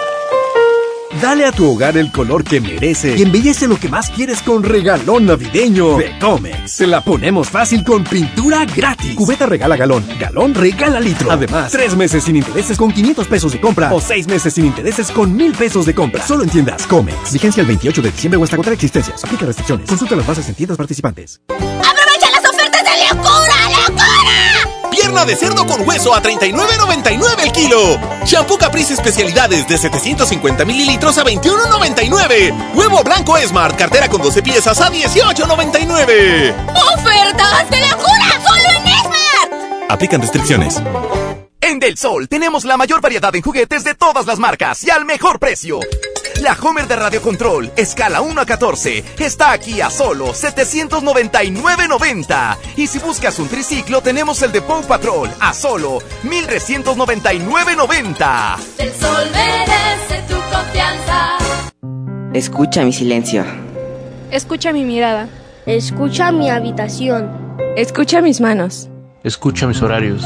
Dale a tu hogar el color que merece y embellece lo que más quieres con regalón navideño de Comex. Se la ponemos fácil con pintura gratis. Cubeta regala galón, galón regala litro. Además, tres meses sin intereses con 500 pesos de compra o seis meses sin intereses con 1000 pesos de compra. Solo en tiendas Comex. Vigencia el 28 de diciembre o hasta contra existencias. Aplica restricciones. Consulta las bases en tiendas participantes. ¡Aprovecha pierna de cerdo con hueso a 39.99 el kilo. Shampoo Caprice especialidades de 750 mililitros a 21.99. Huevo blanco Smart, cartera con 12 piezas a 18.99. ¡Ofertas de locura! ¡Solo en Esmar! Aplican restricciones. En Del Sol tenemos la mayor variedad en juguetes de todas las marcas y al mejor precio. La Homer de Radio Control, escala 1 a 14, está aquí a solo 799.90. Y si buscas un triciclo, tenemos el de Paw Patrol a solo 1399.90. El sol merece tu confianza. Escucha mi silencio. Escucha mi mirada. Escucha mi habitación. Escucha mis manos. Escucha mis horarios.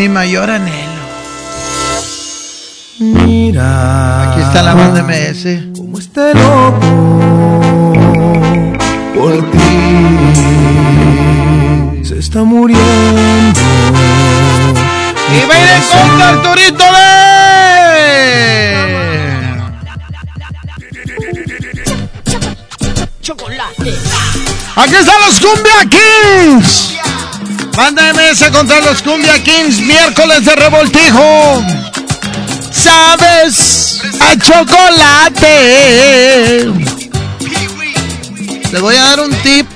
Mi mayor anhelo. Mira. Aquí está la banda MS. Como este loco por ti se está muriendo. Y va a ir en contra Arturito de. Chocolate. Aquí están los Cumbia Kings. Banda MS contra los Cumbia Kings, miércoles de revoltijo. ¿Sabes? A chocolate. Les voy a dar un tip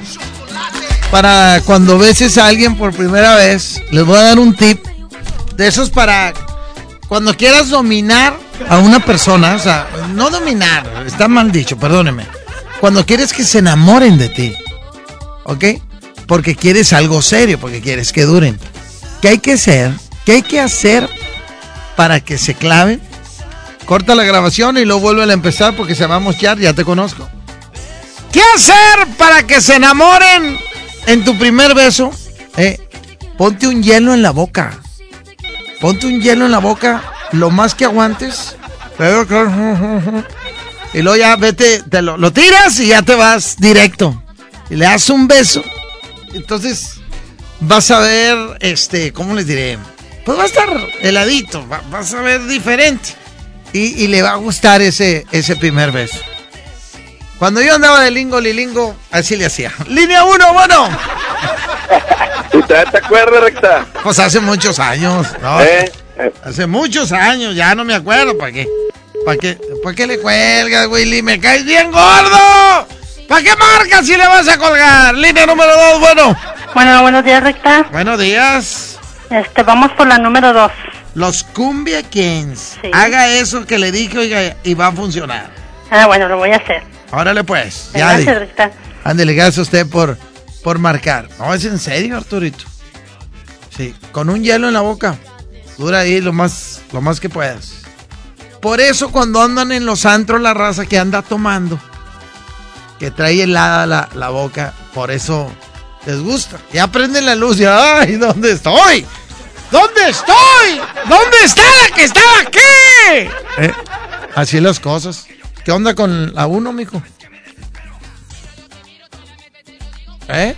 para cuando beses a alguien por primera vez. Les voy a dar un tip de esos para cuando quieras dominar a una persona. O sea, no dominar, está mal dicho, perdóneme. Cuando quieres que se enamoren de ti. ¿Ok? Porque quieres algo serio, porque quieres que duren. ¿Qué hay que hacer? ¿Qué hay que hacer para que se claven? Corta la grabación y luego vuelve a empezar porque se va a mochar, ya te conozco. ¿Qué hacer para que se enamoren en tu primer beso? Eh, ponte un hielo en la boca. Ponte un hielo en la boca lo más que aguantes. Y luego ya vete, te lo, lo tiras y ya te vas directo. Y le das un beso. Entonces vas a ver, este, ¿cómo les diré? Pues va a estar heladito, va- vas a ver diferente. Y, y le va a gustar ese, ese primer beso. Cuando yo andaba de lingo lilingo, así le hacía. Línea 1, bueno. ¿Usted te acuerda, recta? Pues hace muchos años. ¿no? ¿Eh? Hace muchos años, ya no me acuerdo. ¿Para qué? ¿Para qué? ¿Para qué le cuelgas, Willy? ¡Me caes bien gordo! ¿Para qué marcas si le vas a colgar? Línea número 2, bueno. Bueno, buenos días, Recta. Buenos días. Este, vamos por la número dos. Los Cumbia Kings. Haga eso que le dije, oiga, y va a funcionar. Ah, bueno, lo voy a hacer. Órale pues. Ya Gracias. Recta. Ándele, gracias a usted por, por marcar. No, es en serio, Arturito. Sí, con un hielo en la boca. Dura ahí lo más, lo más que puedas. Por eso cuando andan en los antros la raza que anda tomando, que trae helada la, la boca, por eso les gusta. Ya prenden la luz y ¡ay! ¿Dónde estoy? ¿Dónde estoy? ¿Dónde está la que estaba aquí? Eh, así las cosas. ¿Qué onda con la uno, mijo? ¿Eh?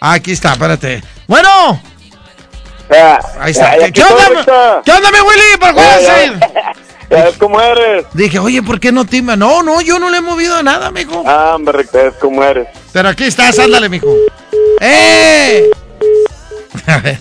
Aquí está, espérate. Bueno. Ahí está. ¿Qué, onda. ¿Qué onda, mi Willy? ¿Por qué Ya, ves cómo eres. Dije, oye, ¿por qué no timba? No, no, yo no le he movido nada, mijo. Ah, hombre, es como eres. Pero aquí estás, ándale, mijo. ¡Eh! A ver,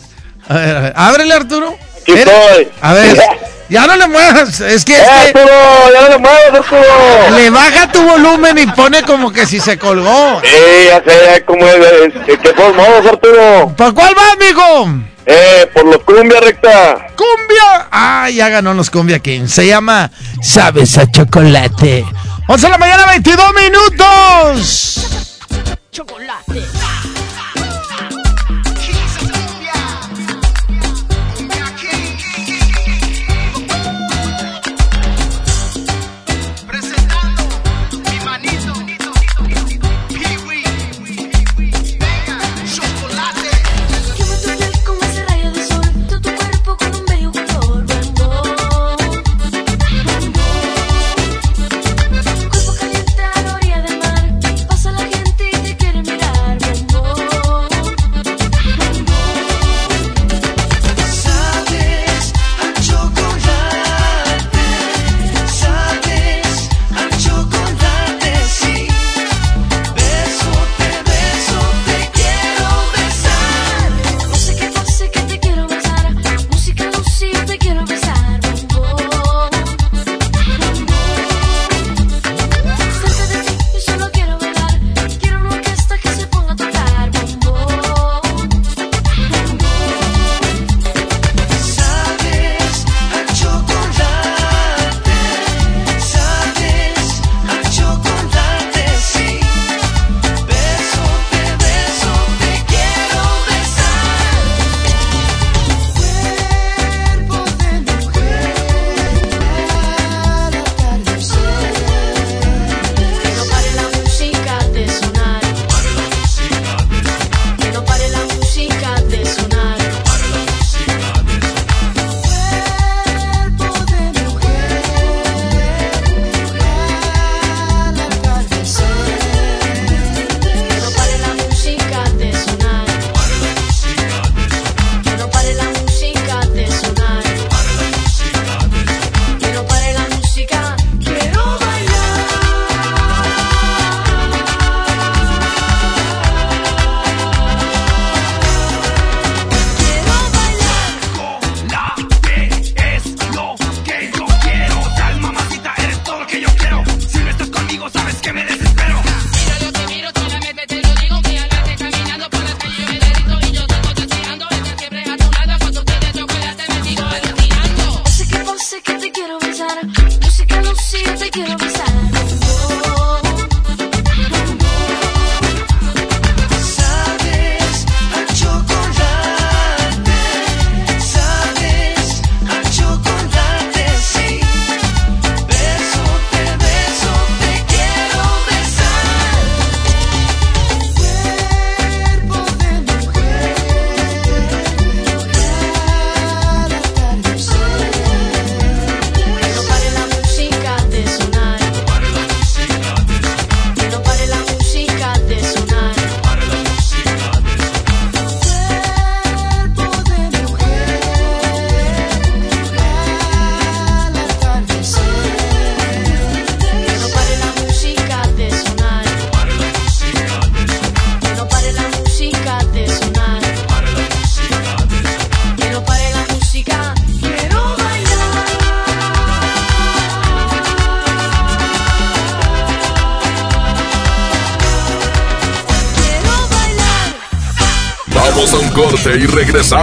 a ver, a ver. Ábrele, Arturo. Aquí Mira, estoy. A ver, ya no le muevas. Es que, ¡Eh, Arturo! ¡Ya no le muevas, Arturo! le baja tu volumen y pone como que si se colgó. Sí, ya sé, ya cómo es. ¿Qué, qué por modos, Arturo? ¿Para cuál vas, mijo? Eh, por los cumbia, recta. ¡Cumbia! Ah, ya ganó los Cumbia Kings. Se llama Sabes a Chocolate. 11 de la mañana, 22 minutos. Chocolate.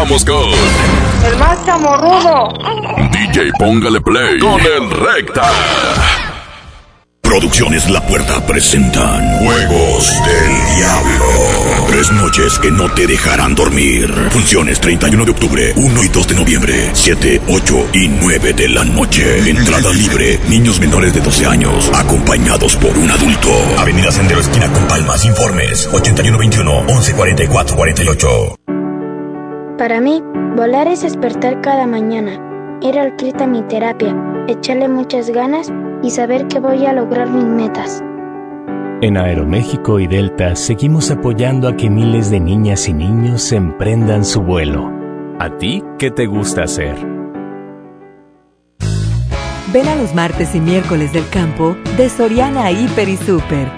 Con El más chamorrudo. DJ Póngale Play con el Recta. Producciones La Puerta presentan Juegos del Diablo. Tres noches que no te dejarán dormir. Funciones 31 de octubre, 1 y 2 de noviembre, 7, 8 y 9 de la noche. Entrada libre. Niños menores de 12 años, acompañados por un adulto. Avenida Sendero Esquina con Palmas. Informes 8121 1144 48. Para mí, volar es despertar cada mañana, ir al CRIT a mi terapia, echarle muchas ganas y saber que voy a lograr mis metas. En Aeroméxico y Delta seguimos apoyando a que miles de niñas y niños emprendan su vuelo. ¿A ti qué te gusta hacer? Ven a los martes y miércoles del campo de Soriana Hiper y Super.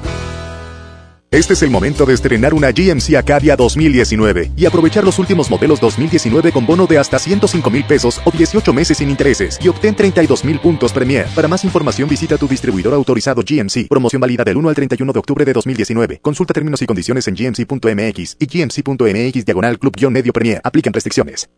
Este es el momento de estrenar una GMC Acadia 2019 y aprovechar los últimos modelos 2019 con bono de hasta 105 mil pesos o 18 meses sin intereses y obtén 32 mil puntos Premier. Para más información visita tu distribuidor autorizado GMC. Promoción válida del 1 al 31 de octubre de 2019. Consulta términos y condiciones en gmc.mx y gmc.mx diagonal club-medio Premier. Aplican restricciones.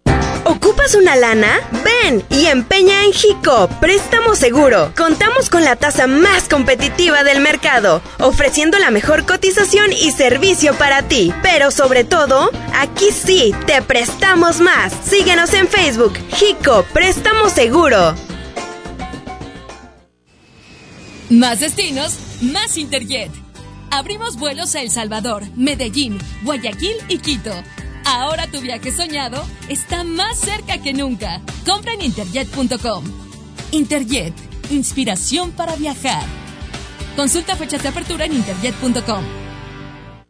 ¿Ocupas una lana? Ven y empeña en Jico, préstamo seguro. Contamos con la tasa más competitiva del mercado, ofreciendo la mejor cotización y servicio para ti. Pero sobre todo, aquí sí, te prestamos más. Síguenos en Facebook, Jico, préstamo seguro. Más destinos, más Interjet. Abrimos vuelos a El Salvador, Medellín, Guayaquil y Quito. Ahora tu viaje soñado está más cerca que nunca. Compra en interjet.com. Interjet, inspiración para viajar. Consulta fechas de apertura en interjet.com.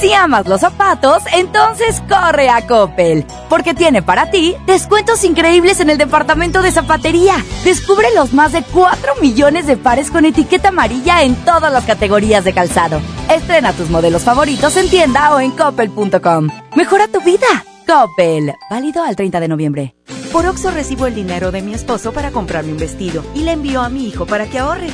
Si amas los zapatos, entonces corre a Coppel, porque tiene para ti descuentos increíbles en el departamento de zapatería. Descubre los más de 4 millones de pares con etiqueta amarilla en todas las categorías de calzado. Estrena tus modelos favoritos en tienda o en coppel.com. Mejora tu vida. Coppel, válido al 30 de noviembre. Por Oxo recibo el dinero de mi esposo para comprarme un vestido y le envío a mi hijo para que ahorre.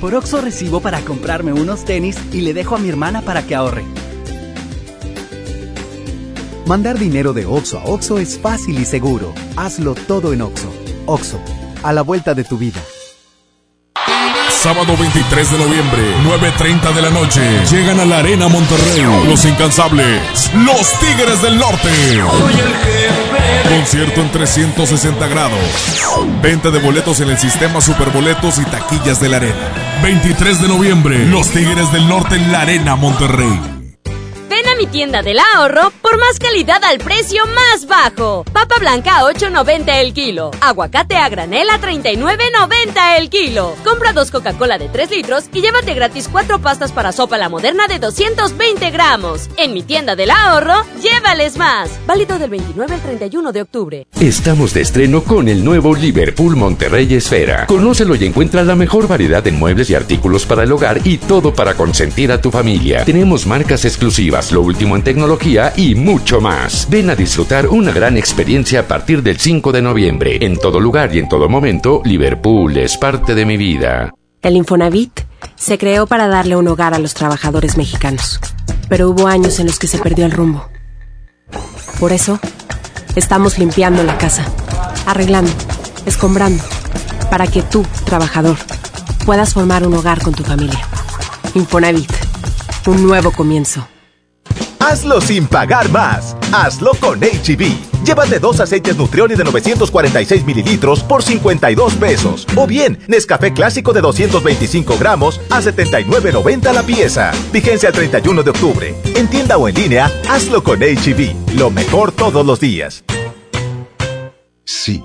Por Oxo recibo para comprarme unos tenis y le dejo a mi hermana para que ahorre. Mandar dinero de Oxo a Oxo es fácil y seguro. Hazlo todo en Oxo. Oxo, a la vuelta de tu vida. Sábado 23 de noviembre, 9.30 de la noche. Llegan a la Arena Monterrey. Los incansables. Los Tigres del Norte. Soy el jefe Concierto en 360 grados. Venta de boletos en el sistema Superboletos y taquillas de la arena. 23 de noviembre, Los Tigres del Norte en la Arena Monterrey. Mi tienda del ahorro por más calidad al precio más bajo. Papa blanca a 8.90 el kilo. Aguacate a granel a 39.90 el kilo. Compra dos Coca-Cola de 3 litros y llévate gratis cuatro pastas para sopa la moderna de 220 gramos. En mi tienda del ahorro, llévales más. Válido del 29 al 31 de octubre. Estamos de estreno con el nuevo Liverpool Monterrey Esfera. Conócelo y encuentra la mejor variedad en muebles y artículos para el hogar y todo para consentir a tu familia. Tenemos marcas exclusivas, último en tecnología y mucho más. Ven a disfrutar una gran experiencia a partir del 5 de noviembre. En todo lugar y en todo momento, Liverpool es parte de mi vida. El Infonavit se creó para darle un hogar a los trabajadores mexicanos, pero hubo años en los que se perdió el rumbo. Por eso, estamos limpiando la casa, arreglando, escombrando, para que tú, trabajador, puedas formar un hogar con tu familia. Infonavit, un nuevo comienzo. Hazlo sin pagar más. Hazlo con HB. Llévate dos aceites Nutrioli de 946 mililitros por 52 pesos. O bien, Nescafé clásico de 225 gramos a 79.90 la pieza. Vigencia el 31 de octubre. En tienda o en línea, hazlo con HB. Lo mejor todos los días. Sí,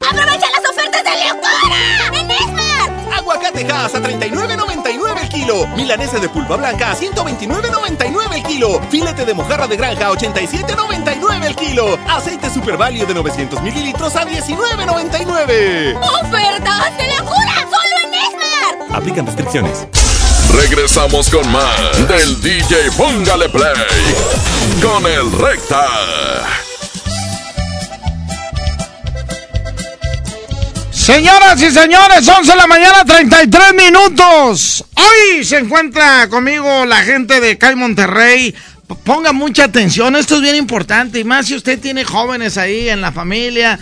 ¡Aprovecha las ofertas de locura! ¡En Esmar! Aguacate Hass a 39.99 el kilo. Milanesa de pulpa blanca a 129.99 el kilo. Filete de mojarra de granja a 87.99 el kilo. Aceite Super Value de 900 mililitros a 19.99. ¡Ofertas de locura! ¡Solo en Esmar! Aplican restricciones. Regresamos con más del DJ Póngale Play con el Recta. Señoras y señores, 11 de la mañana, 33 minutos. Hoy se encuentra conmigo la gente de CAI Monterrey. Ponga mucha atención, esto es bien importante. Y más si usted tiene jóvenes ahí en la familia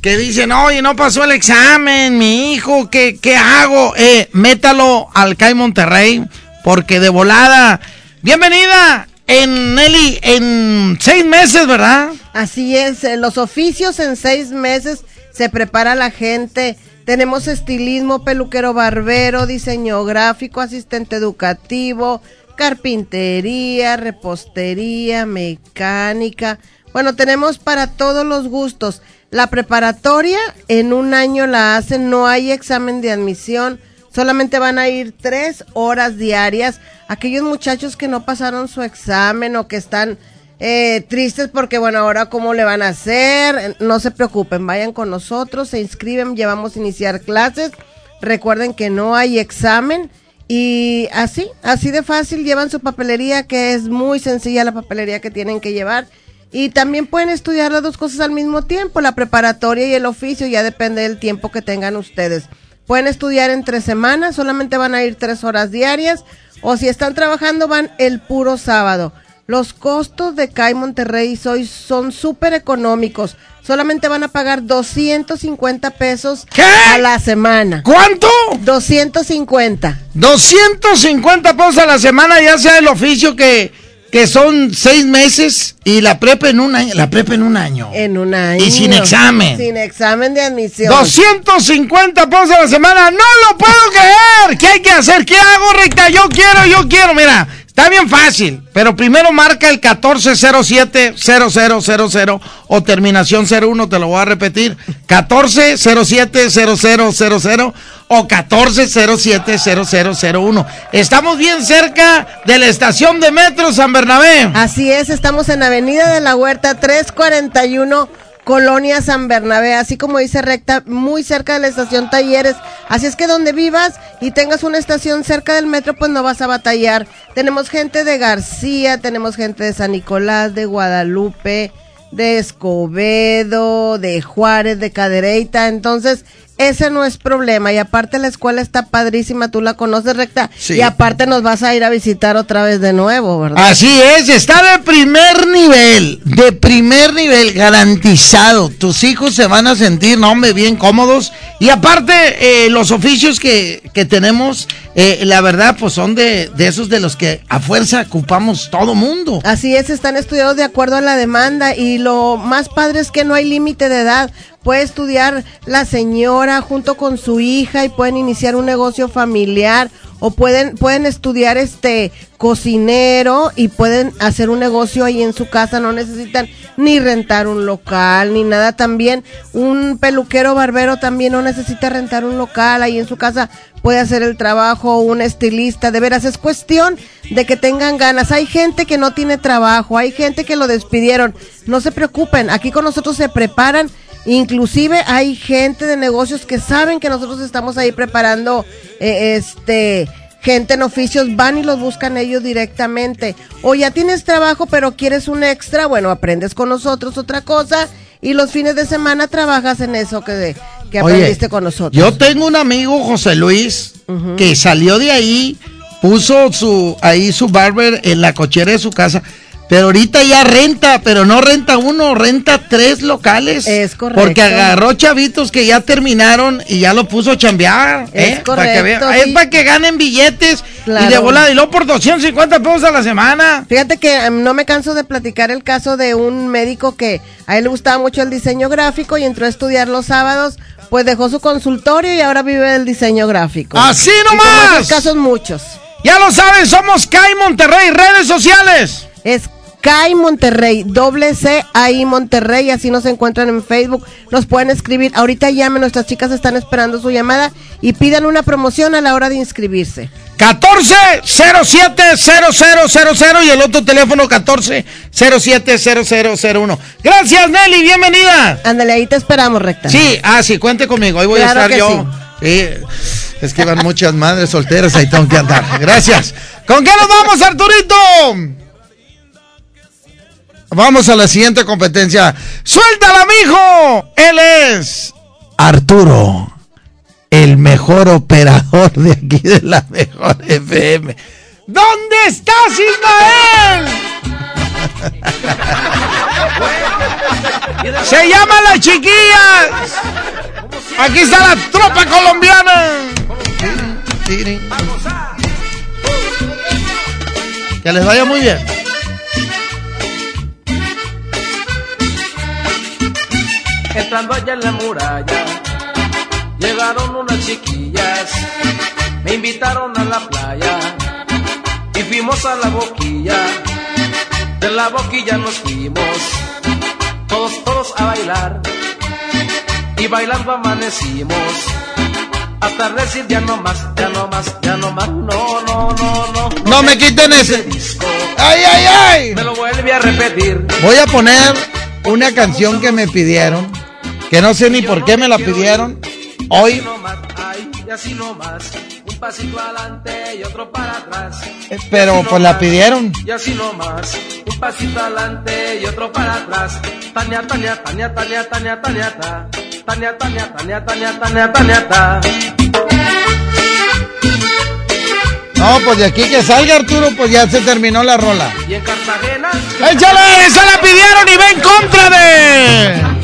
que dicen, oye, no pasó el examen, mi hijo, ¿qué, qué hago? Eh, métalo al CAI Monterrey, porque de volada. Bienvenida, en Nelly, en seis meses, ¿verdad? Así es, eh, los oficios en seis meses se prepara la gente. Tenemos estilismo, peluquero barbero, diseño gráfico, asistente educativo, carpintería, repostería, mecánica. Bueno, tenemos para todos los gustos. La preparatoria en un año la hacen, no hay examen de admisión, solamente van a ir tres horas diarias. Aquellos muchachos que no pasaron su examen o que están eh, tristes porque, bueno, ahora cómo le van a hacer, no se preocupen, vayan con nosotros, se inscriben, llevamos a iniciar clases. Recuerden que no hay examen y así, así de fácil llevan su papelería, que es muy sencilla la papelería que tienen que llevar. Y también pueden estudiar las dos cosas al mismo tiempo, la preparatoria y el oficio, ya depende del tiempo que tengan ustedes. Pueden estudiar en tres semanas, solamente van a ir tres horas diarias, o si están trabajando van el puro sábado. Los costos de CAI Monterrey hoy son súper económicos. Solamente van a pagar 250 pesos a la semana. ¿Cuánto? 250. 250 pesos a la semana, ya sea el oficio que, que son seis meses y la prepa en un año. La prepa en un año. En un año. Y sin examen. Sin examen de admisión. 250 pesos a la semana, no lo puedo creer. ¿Qué hay que hacer? ¿Qué hago, recta? Yo quiero, yo quiero. Mira, Está bien fácil, pero primero marca el 1407-0000 o terminación 01, te lo voy a repetir. 1407-0000 o 1407-0001. Estamos bien cerca de la estación de metro San Bernabé. Así es, estamos en Avenida de la Huerta 341. Colonia San Bernabé, así como dice recta, muy cerca de la estación Talleres. Así es que donde vivas y tengas una estación cerca del metro, pues no vas a batallar. Tenemos gente de García, tenemos gente de San Nicolás, de Guadalupe, de Escobedo, de Juárez, de Cadereyta. Entonces, ese no es problema. Y aparte la escuela está padrísima, tú la conoces recta. Sí. Y aparte nos vas a ir a visitar otra vez de nuevo, ¿verdad? Así es, está de primer nivel, de primer nivel, garantizado. Tus hijos se van a sentir, no, hombre, bien cómodos. Y aparte, eh, los oficios que, que tenemos, eh, la verdad, pues son de, de esos de los que a fuerza ocupamos todo mundo. Así es, están estudiados de acuerdo a la demanda y lo más padre es que no hay límite de edad. Puede estudiar la señora junto con su hija y pueden iniciar un negocio familiar o pueden pueden estudiar este cocinero y pueden hacer un negocio ahí en su casa, no necesitan ni rentar un local ni nada también. Un peluquero barbero también no necesita rentar un local ahí en su casa, puede hacer el trabajo, un estilista, de veras es cuestión de que tengan ganas. Hay gente que no tiene trabajo, hay gente que lo despidieron. No se preocupen, aquí con nosotros se preparan Inclusive hay gente de negocios que saben que nosotros estamos ahí preparando eh, este gente en oficios, van y los buscan ellos directamente. O ya tienes trabajo pero quieres un extra, bueno, aprendes con nosotros otra cosa y los fines de semana trabajas en eso que, que Oye, aprendiste con nosotros. Yo tengo un amigo, José Luis, que salió de ahí, puso su ahí su barber en la cochera de su casa. Pero ahorita ya renta, pero no renta uno, renta tres locales. Es correcto. Porque agarró chavitos que ya terminaron y ya lo puso a chambear. Es ¿eh? Para que correcto, vean. sí. Es para que ganen billetes y de volada. Y luego por 250 pesos a la semana. Fíjate que em, no me canso de platicar el caso de un médico que a él le gustaba mucho el diseño gráfico y entró a estudiar los sábados, pues dejó su consultorio y ahora vive del diseño gráfico. ¡Así Y como nomás! esos casos muchos. Ya lo saben, somos CAI Monterrey, redes sociales. Es CAI Monterrey, doble C ahí Monterrey, así nos encuentran en Facebook, nos pueden escribir, ahorita llamen, nuestras chicas están esperando su llamada y pidan una promoción a la hora de inscribirse. 14070000 y el otro teléfono 14070001. Gracias Nelly, bienvenida. Ándale, ahí te esperamos, recta. Sí, ah, sí, cuente conmigo, ahí voy Claro a estar yo. Sí, es que van muchas madres solteras, ahí tengo que andar. Gracias. ¿Con qué nos vamos, Arturito? Vamos a la siguiente competencia. ¡Suéltala, mijo! Él es Arturo, el mejor operador de aquí de la mejor FM. ¿Dónde estás, Ismael? Se llama La Chiquilla. Aquí está la tropa colombiana. Que les vaya muy bien. Entrando allá en la muralla, llegaron unas chiquillas, me invitaron a la playa y fuimos a la boquilla. De la boquilla nos fuimos, todos, todos a bailar y bailando amanecimos. Hasta decir ya no más, ya no más, ya no más, no, no, no, no. No me quiten ese. ¡Ay, ay, ay! Me lo vuelve a repetir. Voy a poner una canción que me pidieron, que no sé ni por qué me la pidieron. Hoy, Ay, y así nomás, un pasito adelante y otro para atrás. eh, pero pues la pidieron. Y así nomás, un pasito adelante y otro para atrás. Tania, Tania, Tania, Tania, Tania, Tania, ta. Tania, Tania, Tania, Tania, Tania, Tania, ta. No, pues de aquí que salga Arturo, pues ya se terminó la rola. Y en Cartagena. ¡Échale! ¡Esa la pidieron y va en contra de!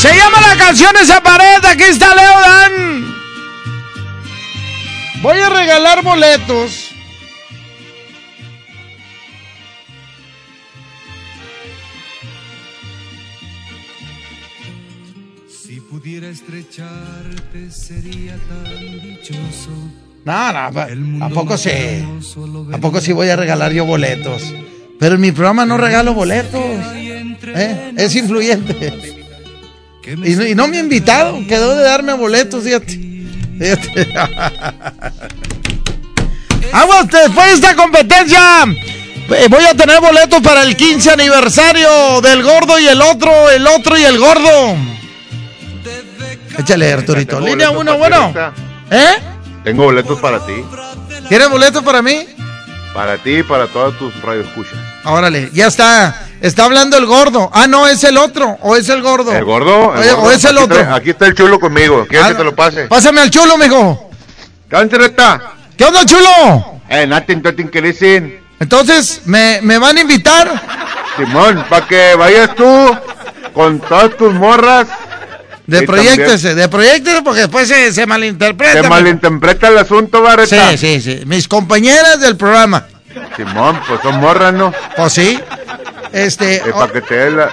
Se llama la canción esa pared, aquí está Leo Dan. Voy a regalar boletos. Si pudiera estrecharte sería tan dichoso No, no, pa- ¿a poco sí? ¿A poco sí voy a regalar yo boletos? Pero en mi programa no regalo boletos. ¿eh? Es influyente. Y no, y no me ha invitado, quedó de darme boletos, fíjate. Fíjate. Vamos, después de esta competencia, eh, voy a tener boletos para el 15 aniversario del gordo y el otro, el otro y el gordo. Échale, Arturito. Tengo Línea boletos 1, para ti, bueno. ¿Eh? Tengo boletos para ti. ¿Tienes boletos para mí? Para ti y para todas tus radioescuchas. Órale, ya está. Está hablando el gordo. Ah, no, es el otro. O es el gordo. ¿El gordo? el Oye, gordo. o es el Aquí otro. aquí está el chulo conmigo. ¿Quieres Ah, que te lo pase? Pásame al chulo, mijo. ¿Qué onda, Rita? ¿Qué onda, chulo? Eh, nothing, nothing que listen. Entonces, ¿me, me van a invitar? Simón, para que vayas tú con todas tus morras. De Y proyectese, de proyectese porque después se, se malinterpreta. Se malinterpreta el asunto, Barreta. Sí, sí, sí. Mis compañeras del programa. Simón, pues son morras, ¿no? Pues sí. Este. Eh, para que te dé la,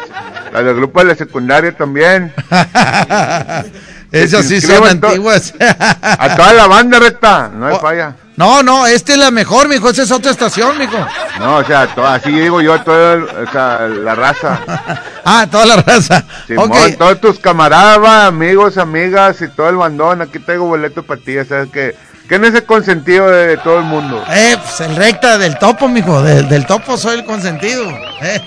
la del grupo de la secundaria también. Esas sí son antiguas. A toda la banda, Reta. No hay Oh. falla. No, no, esta es la mejor, mijo. Esa es otra estación, mijo. No, o sea, así digo yo, toda el- o sea, la raza. Ah, toda la raza. Simón, Ok. todos tus camaradas, amigos, amigas y todo el bandón. Aquí traigo boletos para ti, ya sabes que. ¿Quién es el consentido de, todo el mundo? Eh, pues el recta del topo, mijo. Del, del topo soy el consentido. Eh,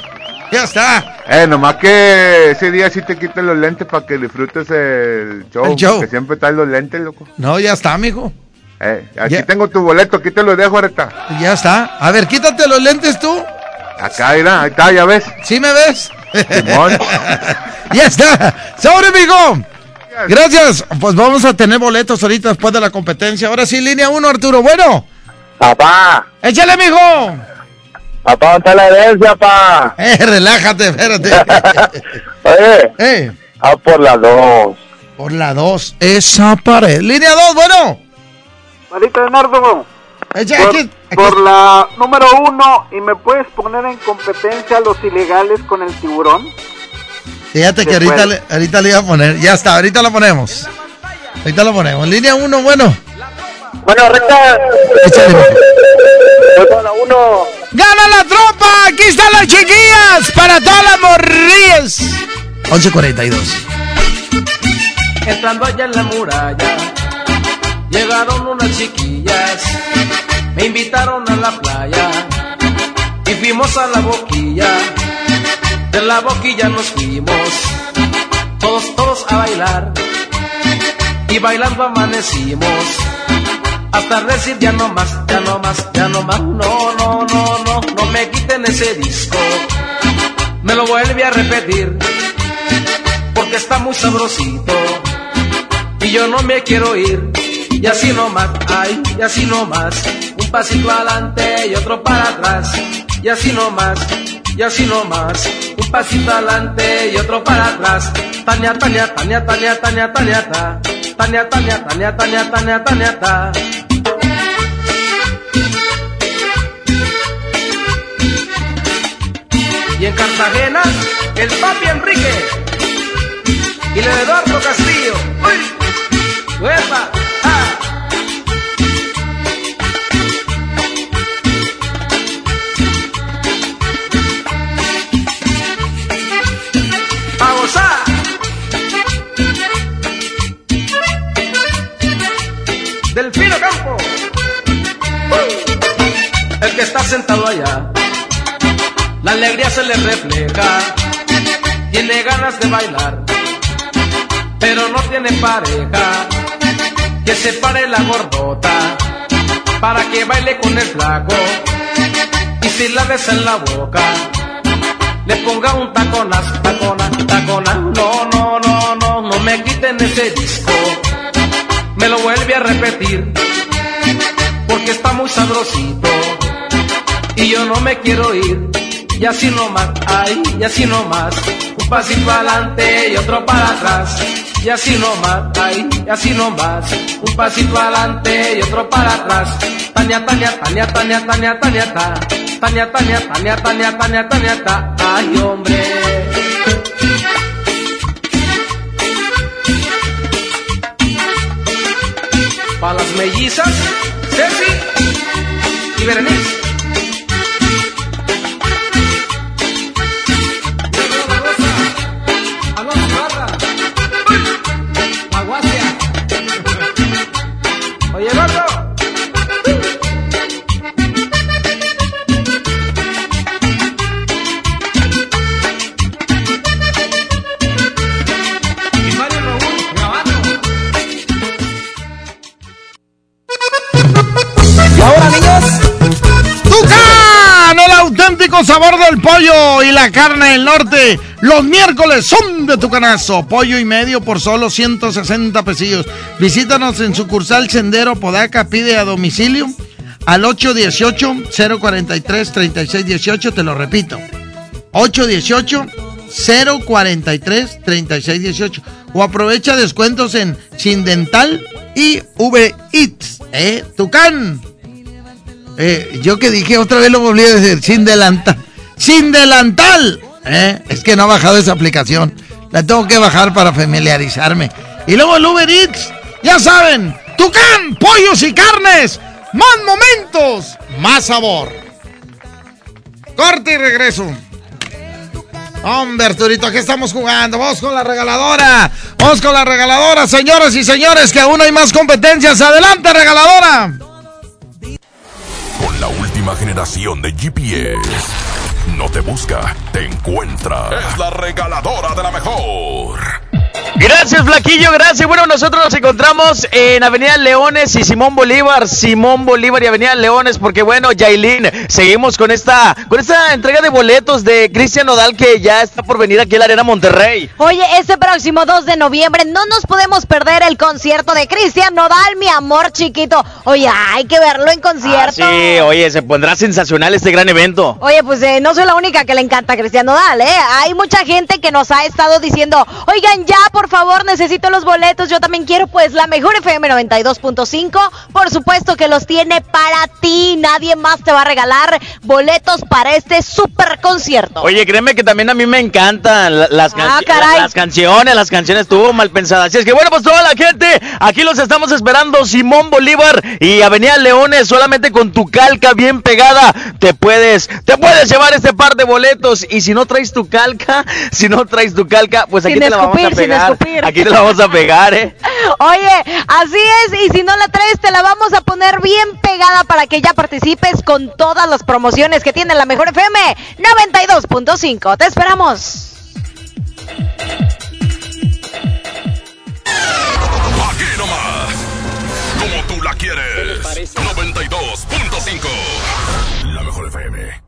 ya está. Eh, nomás que ese día sí te quites los lentes para que disfrutes el show. El show. Que siempre traes los lentes, loco. No, ya está, mijo. Eh, aquí Ya. tengo tu boleto, aquí te los dejo ahorita. Ya está. A ver, quítate los lentes tú. Acá, mira, ahí está, ya ves. ¿Sí me ves? Simón. ya está. ¡Sobre, mijo! Gracias. Pues vamos a tener boletos ahorita después de la competencia. Ahora sí, línea 1, Arturo. Bueno. Papá, Échale, mijo. papá, ¿dónde está la herencia, papá? Eh, relájate, espérate. Oye, eh. ah, por las dos. Por la 2. Esa pared. Línea 2, bueno. Marita Leonardo, Echa, por, aquí- aquí- por la número uno, ¿y me puedes poner en competencia a los ilegales con el tiburón? Fíjate que ahorita le, ahorita le iba a poner. Ya está, ahorita lo ponemos. Ahorita lo ponemos. Línea 1, bueno. Bueno, recta. Échale, con la uno. ¡Gana la tropa! ¡Aquí están las chiquillas! ¡Para todas las morrillas! 11.42. Entrando allá en la muralla, llegaron unas chiquillas, me invitaron a la playa y fuimos a la boquilla. De la boquilla nos fuimos, todos, todos a bailar y bailando amanecimos. Hasta decir ya no más, ya no más, ya no más, no, no, no, no, no me quiten ese disco. Me lo vuelve a repetir, porque está muy sabrosito y yo no me quiero ir. Y así nomás, ay, y así nomás, un pasito adelante y otro para atrás. Y así nomás, y así nomás, un pasito adelante y otro para atrás. Tania, Tania, Tania, Tania, Tania, Tania, ta. Tania, Tania, Tania, Tania, Tania, Tania, ta. Y en Cartagena, el papi Enrique y el Eduardo Castillo. ¡Uy! ¡Huepa! Delfino Campo. ¡Uy! El que está sentado allá. La alegría se le refleja. Tiene ganas de bailar pero no tiene pareja. Que se pare la gordota para que baile con el flaco. Y si la besa en la boca, le ponga un taconas, tacona, tacona. No, no, no, no, no me quiten ese disco. Me lo vuelve a repetir porque está muy sabrosito. Y yo no me quiero ir. Y así nomás, ay, y así nomás. Un pasito adelante y otro para atrás. Y así nomás, ay, y así nomás. Un pasito adelante y otro para atrás. Tania, Tania, Tania, Tania, Tania, Tania, ta. Tania, Tania, Tania, Tania, Tania, Tania, ta. Ay, hombre. Para las mellizas, Ceci y Berenice. Sabor del pollo y la carne del norte. Los miércoles son de Tucanazo. Pollo y medio por solo 160 pesillos. Visítanos en sucursal Sendero Podaca. Pide a domicilio al 818-043-3618. Te lo repito. 818-043-3618. O aprovecha descuentos en Sin Dental y V Eats. ¿Eh? Tucán. Eh, yo que dije otra vez lo volví a decir, sin delantal. Sin delantal. Eh, es que no ha bajado esa aplicación. La tengo que bajar para familiarizarme. Y luego el Uber Eats. Ya saben, Tucán, pollos y carnes. Más momentos, más sabor. Corte y regreso. Hombre, Arturito, ¿qué estamos jugando? Vamos con la regaladora. Vamos con la regaladora, señoras y señores, que aún hay más competencias. Adelante, regaladora. Con la última generación de GPS. No te busca, te encuentra. Es la regaladora de la mejor. Gracias, Flaquillo, gracias. Bueno, nosotros nos encontramos en Avenida Leones y Simón Bolívar, Simón Bolívar y Avenida Leones, porque bueno, Yailin, seguimos con esta, con esta entrega de boletos de Cristian Nodal que ya está por venir aquí a la Arena Monterrey. Oye, este próximo 2 de noviembre no nos podemos perder el concierto de Cristian Nodal, mi amor chiquito. Oye, hay que verlo en concierto. Ah, sí, oye, se pondrá sensacional este gran evento. Oye, pues eh, no soy la única que le encanta a Cristian Nodal, ¿eh? Hay mucha gente que nos ha estado diciendo, oigan, ya, por favor, necesito los boletos, yo también quiero, pues, la mejor FM 92.5, por supuesto que los tiene para ti, nadie más te va a regalar boletos para este super concierto. Oye, créeme que también a mí me encantan la- las, Ah, caray. la- las canciones, las canciones estuvo mal pensadas. Así es que bueno, pues toda la gente, aquí los estamos esperando, Simón Bolívar y Avenida Leones, solamente con tu calca bien pegada, te puedes, te puedes llevar este par de boletos. Y si no traes tu calca, si no traes tu calca, pues aquí Sin te la vamos a sin pegar. escupir. Aquí te la vamos a pegar, eh. Oye, así es, y si no la traes, te la vamos a poner bien pegada para que ya participes con todas las promociones que tiene la mejor FM 92.5. Te esperamos. Aquí nomás. Como tú la quieres. 92.5. La mejor FM.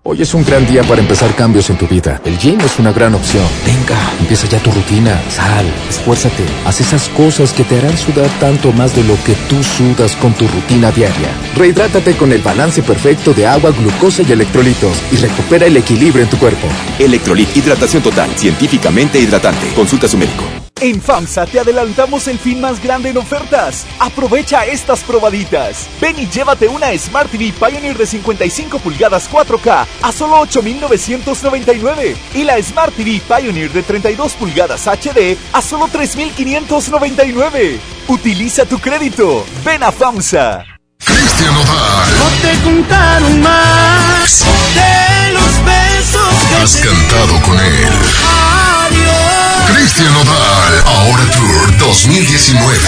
Hoy es un gran día para empezar cambios en tu vida. El gym es una gran opción. Venga, empieza ya tu rutina. Sal, esfuérzate. Haz esas cosas que te harán sudar tanto más de lo que tú sudas con tu rutina diaria. Rehidrátate con el balance perfecto de agua, glucosa y electrolitos y recupera el equilibrio en tu cuerpo. Electrolit Hidratación Total, científicamente hidratante. Consulta a su médico. En FAMSA te adelantamos el fin más grande en ofertas. Aprovecha estas probaditas. Ven y llévate una Smart TV Pioneer de 55 pulgadas 4K a solo 8,999. Y la Smart TV Pioneer de 32 pulgadas HD a solo 3,599. Utiliza tu crédito. Ven a FAMSA. Cristian Nodal. No te contaron más de los besos Has cantado con él. Cristian Nodal. Ahora Tour 2019.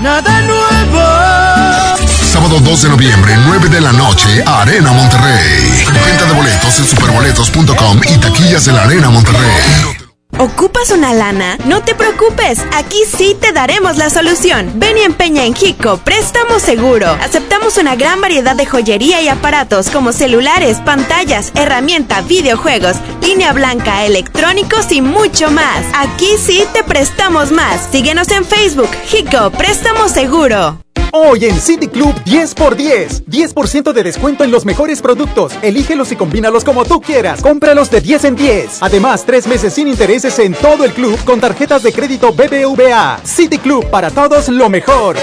Nada nuevo. Sábado 2 de noviembre, 9 de la noche, Arena Monterrey. Venta de boletos en superboletos.com y taquillas de la Arena Monterrey. ¿Ocupas una lana? No te preocupes, aquí sí te daremos la solución. Ven y empeña en Hico, préstamo seguro. Aceptamos una gran variedad de joyería y aparatos como celulares, pantallas, herramienta, videojuegos, línea blanca, electrónicos y mucho más. Aquí sí te prestamos más. Síguenos en Facebook, Hico, préstamo seguro. Hoy en City Club 10 por 10. 10% de descuento en los mejores productos. Elígelos y combínalos como tú quieras. Cómpralos de 10 en 10. Además, tres meses sin intereses en todo el club con tarjetas de crédito BBVA. City Club para todos lo mejor.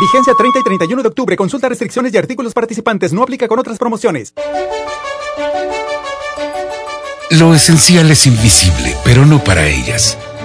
Vigencia 30 y 31 de octubre. Consulta restricciones y artículos participantes. No aplica con otras promociones. Lo esencial es invisible, pero no para ellas.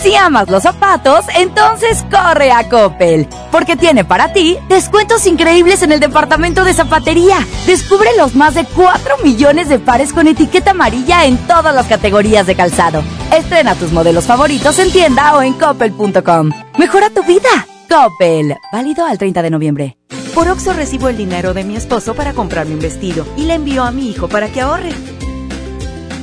Si amas los zapatos, entonces corre a Coppel, porque tiene para ti descuentos increíbles en el departamento de zapatería. Descubre los más de 4 millones de pares con etiqueta amarilla en todas las categorías de calzado. Estrena tus modelos favoritos en tienda o en coppel.com. Mejora tu vida. Coppel, válido al 30 de noviembre. Por Oxo recibo el dinero de mi esposo para comprarme un vestido y le envío a mi hijo para que ahorre.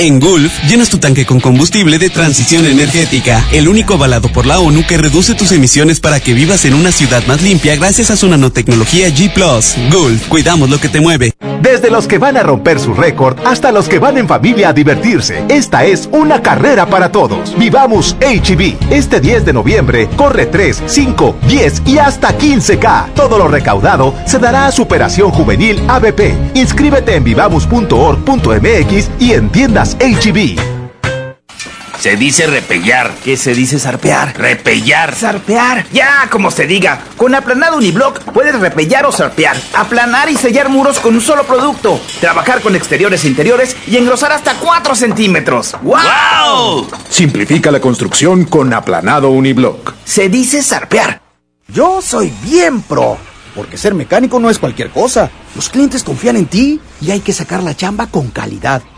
En Gulf, llenas tu tanque con combustible de transición energética, el único avalado por la ONU que reduce tus emisiones para que vivas en una ciudad más limpia gracias a su nanotecnología G ⁇ Gulf, cuidamos lo que te mueve. Desde los que van a romper su récord hasta los que van en familia a divertirse, esta es una carrera para todos. Vivamos HB. Este 10 de noviembre corre 3, 5, 10 y hasta 15K. Todo lo recaudado se dará a Superación Juvenil ABP. Inscríbete en vivamos.org.mx y en tiendas HB. Se dice repellar. ¿Qué se dice zarpear? Repellar. Zarpear. Ya, como se diga. Con aplanado uniblock puedes repellar o zarpear. Aplanar y sellar muros con un solo producto. Trabajar con exteriores e interiores y engrosar hasta 4 centímetros. ¡Wow! Simplifica la construcción con aplanado uniblock. Se dice zarpear. Yo soy bien pro. Porque ser mecánico no es cualquier cosa. Los clientes confían en ti y hay que sacar la chamba con calidad.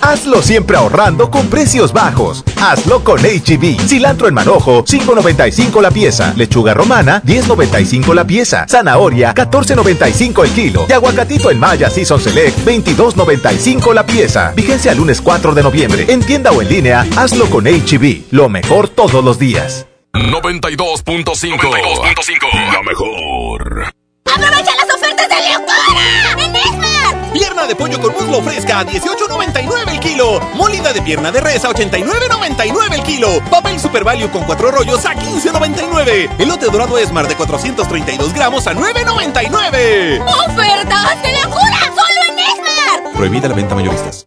Hazlo siempre ahorrando con precios bajos. Hazlo con HB. Cilantro en manojo, 5.95 la pieza. Lechuga romana, 10.95 la pieza. Zanahoria, 14.95 el kilo. Y aguacatito en Maya Season Select, 22.95 la pieza. Vigencia el lunes 4 de noviembre. En tienda o en línea, hazlo con HB. Lo mejor todos los días. 92.5 La mejor. ¡Aprovecha las ofertas de locura! Pierna de pollo con muslo fresca a 18.99 el kilo. Molida de pierna de res a 89.99 el kilo. Papel Super Value con cuatro rollos a 15.99. Elote dorado Esmar de 432 gramos a 9.99. ¡Ofertas de locura! ¡Solo en Esmar! Prohibida la venta mayoristas.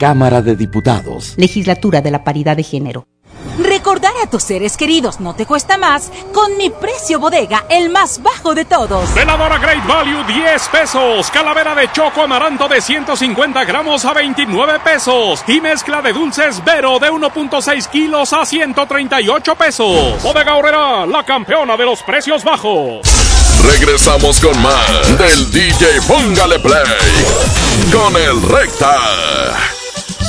Cámara de Diputados. Legislatura de la Paridad de Género. Recordar a tus seres queridos no te cuesta más con mi precio bodega, el más bajo de todos. Veladora Great Value 10 pesos. Calavera de choco amaranto de 150 gramos a 29 pesos. Y mezcla de dulces Vero de 1.6 kilos a 138 pesos. Bodega Horrera, la campeona de los precios bajos. Regresamos con más del DJ Póngale Play con el Recta.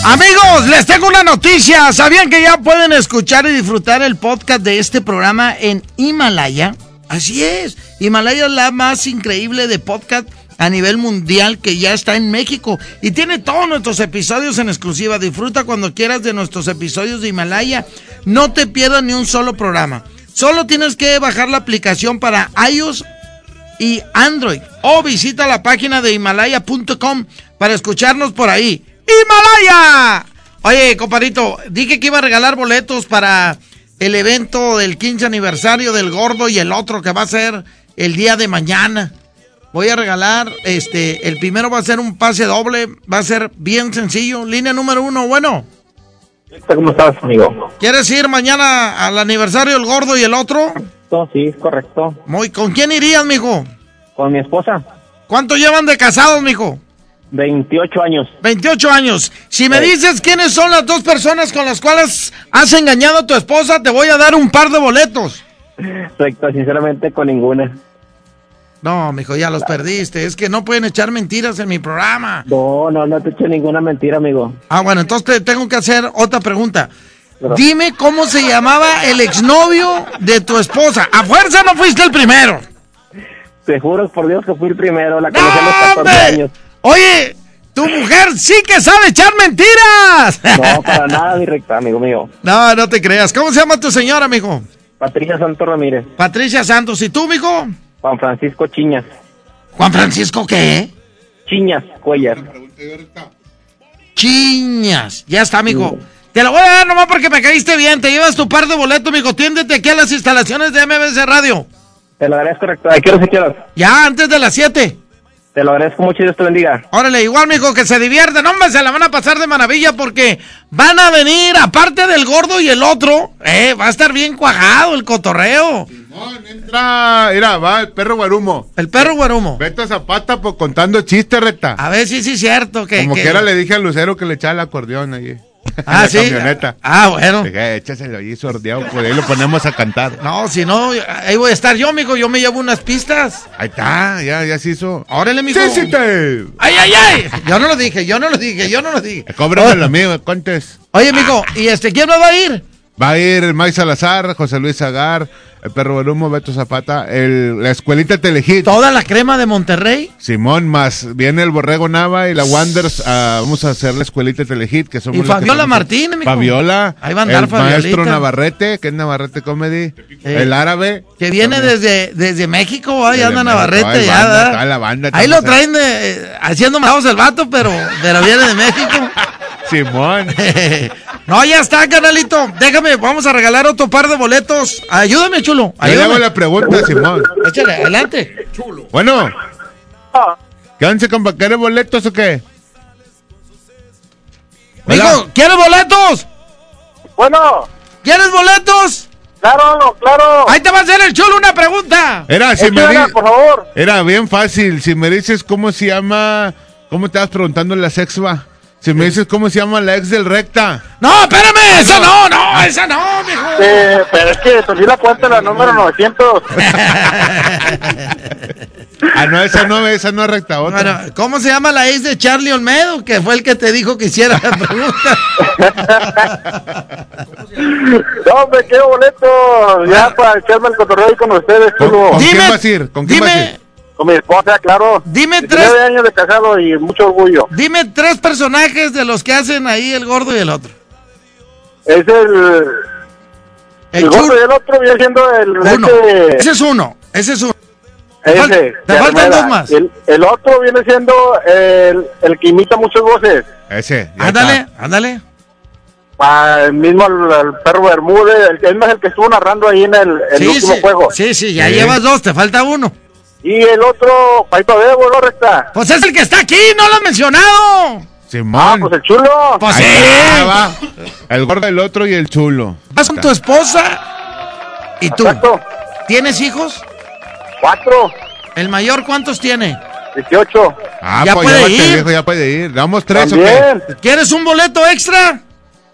Amigos, les tengo una noticia. ¿Sabían que ya pueden escuchar y disfrutar el podcast de este programa en Himalaya? Así es. Himalaya es la más increíble de podcast a nivel mundial que ya está en México y tiene todos nuestros episodios en exclusiva. Disfruta cuando quieras de nuestros episodios de Himalaya. No te pierdas ni un solo programa. Solo tienes que bajar la aplicación para iOS y Android o visita la página de himalaya.com para escucharnos por ahí. ¡Himalaya! Oye, compadrito, dije que iba a regalar boletos para el evento del 15 aniversario del Gordo y el otro que va a ser el día de mañana. Voy a regalar, este, el primero va a ser un pase doble, va a ser bien sencillo. Línea número uno, bueno. ¿Cómo estás, amigo? ¿Quieres ir mañana al aniversario del Gordo y el otro? No, sí, es correcto. Muy, ¿Con quién irías, mijo? Con mi esposa. ¿Cuánto llevan de casados, mijo? 28 años. 28 años. Si me dices quiénes son las dos personas con las cuales has engañado a tu esposa, te voy a dar un par de boletos. Correcto, sinceramente con ninguna. No, mijo, ya los perdiste. Es que no pueden echar mentiras en mi programa. No, no, no te eché ninguna mentira, amigo. Ah, bueno, entonces te tengo que hacer otra pregunta. Dime cómo se llamaba el exnovio de tu esposa. A fuerza no fuiste el primero. Te juro por Dios que fui el primero, la conocí a los 14 ¡Hombre! años. Oye, tu mujer sí que sabe echar mentiras. No, para nada, mi recta, amigo mío. No, no te creas. ¿Cómo se llama tu señora, mijo? Patricia Santos Ramírez. Patricia Santos. ¿Y tú, mijo? Juan Francisco Chiñas. ¿Juan Francisco qué? Chiñas Cuellar. Chiñas. Ya está, mijo. Te lo voy a dar nomás porque me caíste bien. Te llevas tu par de boletos, mijo. Tiéndete aquí a las instalaciones de MBC Radio. Te lo agradezco, recta. ¿A qué hora se quieras? Ya, antes de las 7. Te lo agradezco mucho y Dios te bendiga. Órale, igual, mijo, que se divierten. Hombre, se la van a pasar de maravilla porque van a venir, aparte del gordo y el otro, eh, va a estar bien cuajado el cotorreo. Entra, mira, va el perro guarumo. El perro guarumo. Beto Zapata por contando chistes, reta. A ver si sí es cierto que... Como que- que era le dije a Lucero que le echaba el acordeón ahí. Ah, sí. camioneta. Ah, bueno. Échaselo ahí sordeado, pues ahí lo ponemos a cantar. No, si no, ahí voy a estar yo, mijo. Yo me llevo unas pistas. Ahí está, ya, ya se hizo. Órale, mijo. Sí, sí, te. ¡Ay, ay, ay! Yo no lo dije, yo no lo dije, yo no lo dije. Cóbrame lo mío, contes. Oye, mijo, ¿y este quién me va a ir? Va a ir Mike Salazar, José Luis Zagar, el perro Guarumo, Beto Zapata, el, la escuelita Telehit. ¿Toda la crema de Monterrey? Simón, más viene el Borrego Nava y la Wonders. ah, vamos a hacer la escuelita Telehit, que somos Y Fabiola Martínez, mijo. Fabiola. Ahí va a andar el Fabiolita. maestro Navarrete, que es Navarrete Comedy. Eh, el árabe. Que viene desde, desde México, ahí anda Navarrete, ya, banda, la banda, Ahí lo traen de, eh, haciendo malados el vato, pero, pero viene de México. Simón. no, ya está, canalito. Déjame, vamos a regalar otro par de boletos. Ayúdame, chulo. Yo le Ayúdame. hago la pregunta, Simón. Échale, adelante. Chulo. Bueno. ¿Qué once, compa? ¿Quieres boletos o qué? Mijo, ¿quieres boletos? Bueno. ¿Quieres boletos? Claro, claro. Ahí te va a hacer el chulo una pregunta. Era, si me di- por favor. Era bien fácil. Si me dices cómo se llama. ¿Cómo te vas preguntando en la sexva? Si me dices cómo se llama la ex del recta. No, espérame, esa no, no, esa no, mijo. Eh, pero es que perdí la cuenta la número 900. Ah, no, esa no, esa no es recta. Otra. Bueno, ¿cómo se llama la ex de Charlie Olmedo? Que fue el que te dijo que hiciera la pregunta. no, hombre, quiero boleto ya para echarme el cotorreo ahí con ustedes, chulo. ¿Con quién vas a ir? ¿Con quién vas a ir? Con mi esposa, claro. Dime 19 tres- años de casado y mucho orgullo. Dime tres personajes de los que hacen ahí el gordo y el otro. Es el... El, gordo y el otro viene siendo el... Uno. Ese, Ese es uno, ese es uno. ese, fal- te faltan dos más. El, el otro viene siendo el, el que imita muchas voces. Ese. Ándale, está. ándale. Ah, el mismo el, el perro Bermúdez, el, que- es más el que estuvo narrando ahí en el, el Sí, último sí, juego. sí, sí, ya Sí. llevas dos, te falta uno. Y el otro, Paito Debo, ¿no recta? Pues es el que está aquí, no lo has mencionado. Simón. Ah, pues el chulo. Pues sí. va. El gordo, el otro y el chulo. Vas con tu esposa y tú. ¿Tienes hijos? Cuatro. ¿El mayor cuántos tiene? 18. Ah, Ya pues puede ir. viejo, ya puede ir. ¿Damos tres o También. qué? ¿Quieres un boleto extra?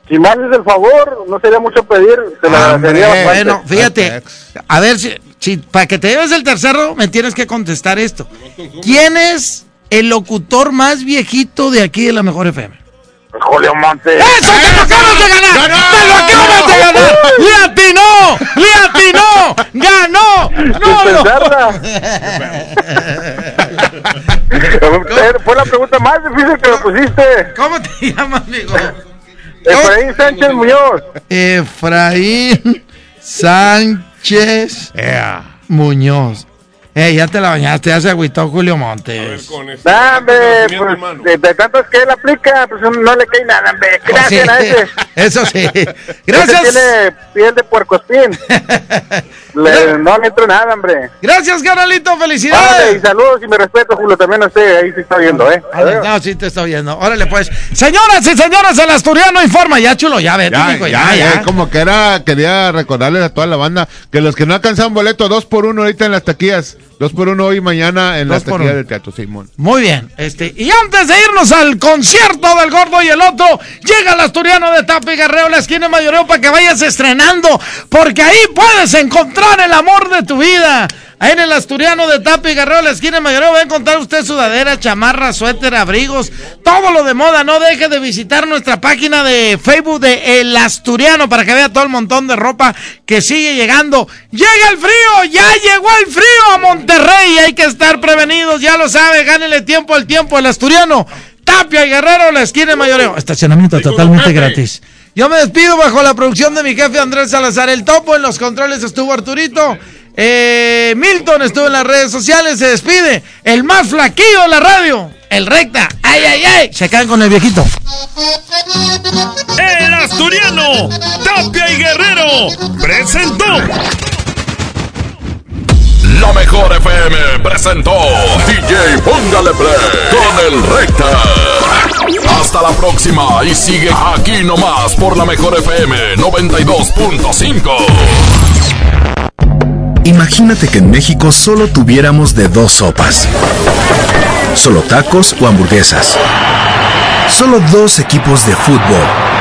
Si me haces el favor, no sería mucho pedir, te lo agradecería bastante. Bueno, fíjate, a ver si, si para que te lleves el tercero me tienes que contestar esto. ¿Quién es el locutor más viejito de aquí de la Mejor FM? Julio Monte. ¡Eso te lo acabas de ganar! ¡Te lo acabas de ganar! ¡Le atinó! ¡Le atinó! ¡Ganó! ¡No, Eh, Fue la pregunta más difícil que me pusiste. ¿Cómo te llamas, amigo? Efraín Sánchez Muñoz. Efraín Sánchez Muñoz. Eh, ya te la bañaste, ya se agüitó Julio Montes. Dame, pues, de, de tantos que él aplica, pues no le cae nada, hombre. Gracias a ese. Eso sí. Ese Gracias. tiene piel de puercoespín. Le- no le entra nada, hombre. Gracias, carnalito. Órale, y Felicidades. saludos y mi respeto, Julio, también a usted, ahí se está viendo, ¿eh? No, sí te está oyendo. Órale, pues. Señoras y señores, el asturiano informa. Ya, chulo, ya vete, Ya, ya, ya, ya. ya, como que era, quería recordarles a toda la banda que los que no alcanzaron boleto, dos por uno ahorita en las taquillas, dos por uno hoy y mañana en Dos taquillas uno. del Teatro Simón. Muy bien, este, y antes de irnos al concierto del gordo y el otro, llega el asturiano de Tapi Guerrero, la esquina de Mayoreo, para que vayas estrenando, porque ahí puedes encontrar encontrar el amor de tu vida. Ahí en el Asturiano de Tapi Guerrero, la esquina de Mayoreo, va a encontrar usted sudadera, chamarra, suéter, abrigos, todo lo de moda. No deje de visitar nuestra página de Facebook de El Asturiano para que vea todo el montón de ropa que sigue llegando. ¡Llega el frío! ¡Ya llegó el frío a Monterrey! Hay que estar prevenidos, ya lo sabe. Gánele tiempo al tiempo, El Asturiano. Tapia y Guerrero, la esquina de Mayoreo. Estacionamiento totalmente gratis. Yo me despido bajo la producción de mi jefe Andrés Salazar el Topo. En los controles estuvo Arturito. Eh, Milton estuvo en las redes sociales. Se despide. El más flaquillo de la radio. El recta. ¡Ay, ay, ay! Se caen con el viejito. El asturiano, Tapia y Guerrero, presentó. La mejor FM presentó DJ Póngale Play con el Recta. Hasta la próxima y sigue aquí nomás por la mejor FM 92.5. Imagínate que en México solo tuviéramos de dos sopas. Solo tacos o hamburguesas. Solo dos equipos de fútbol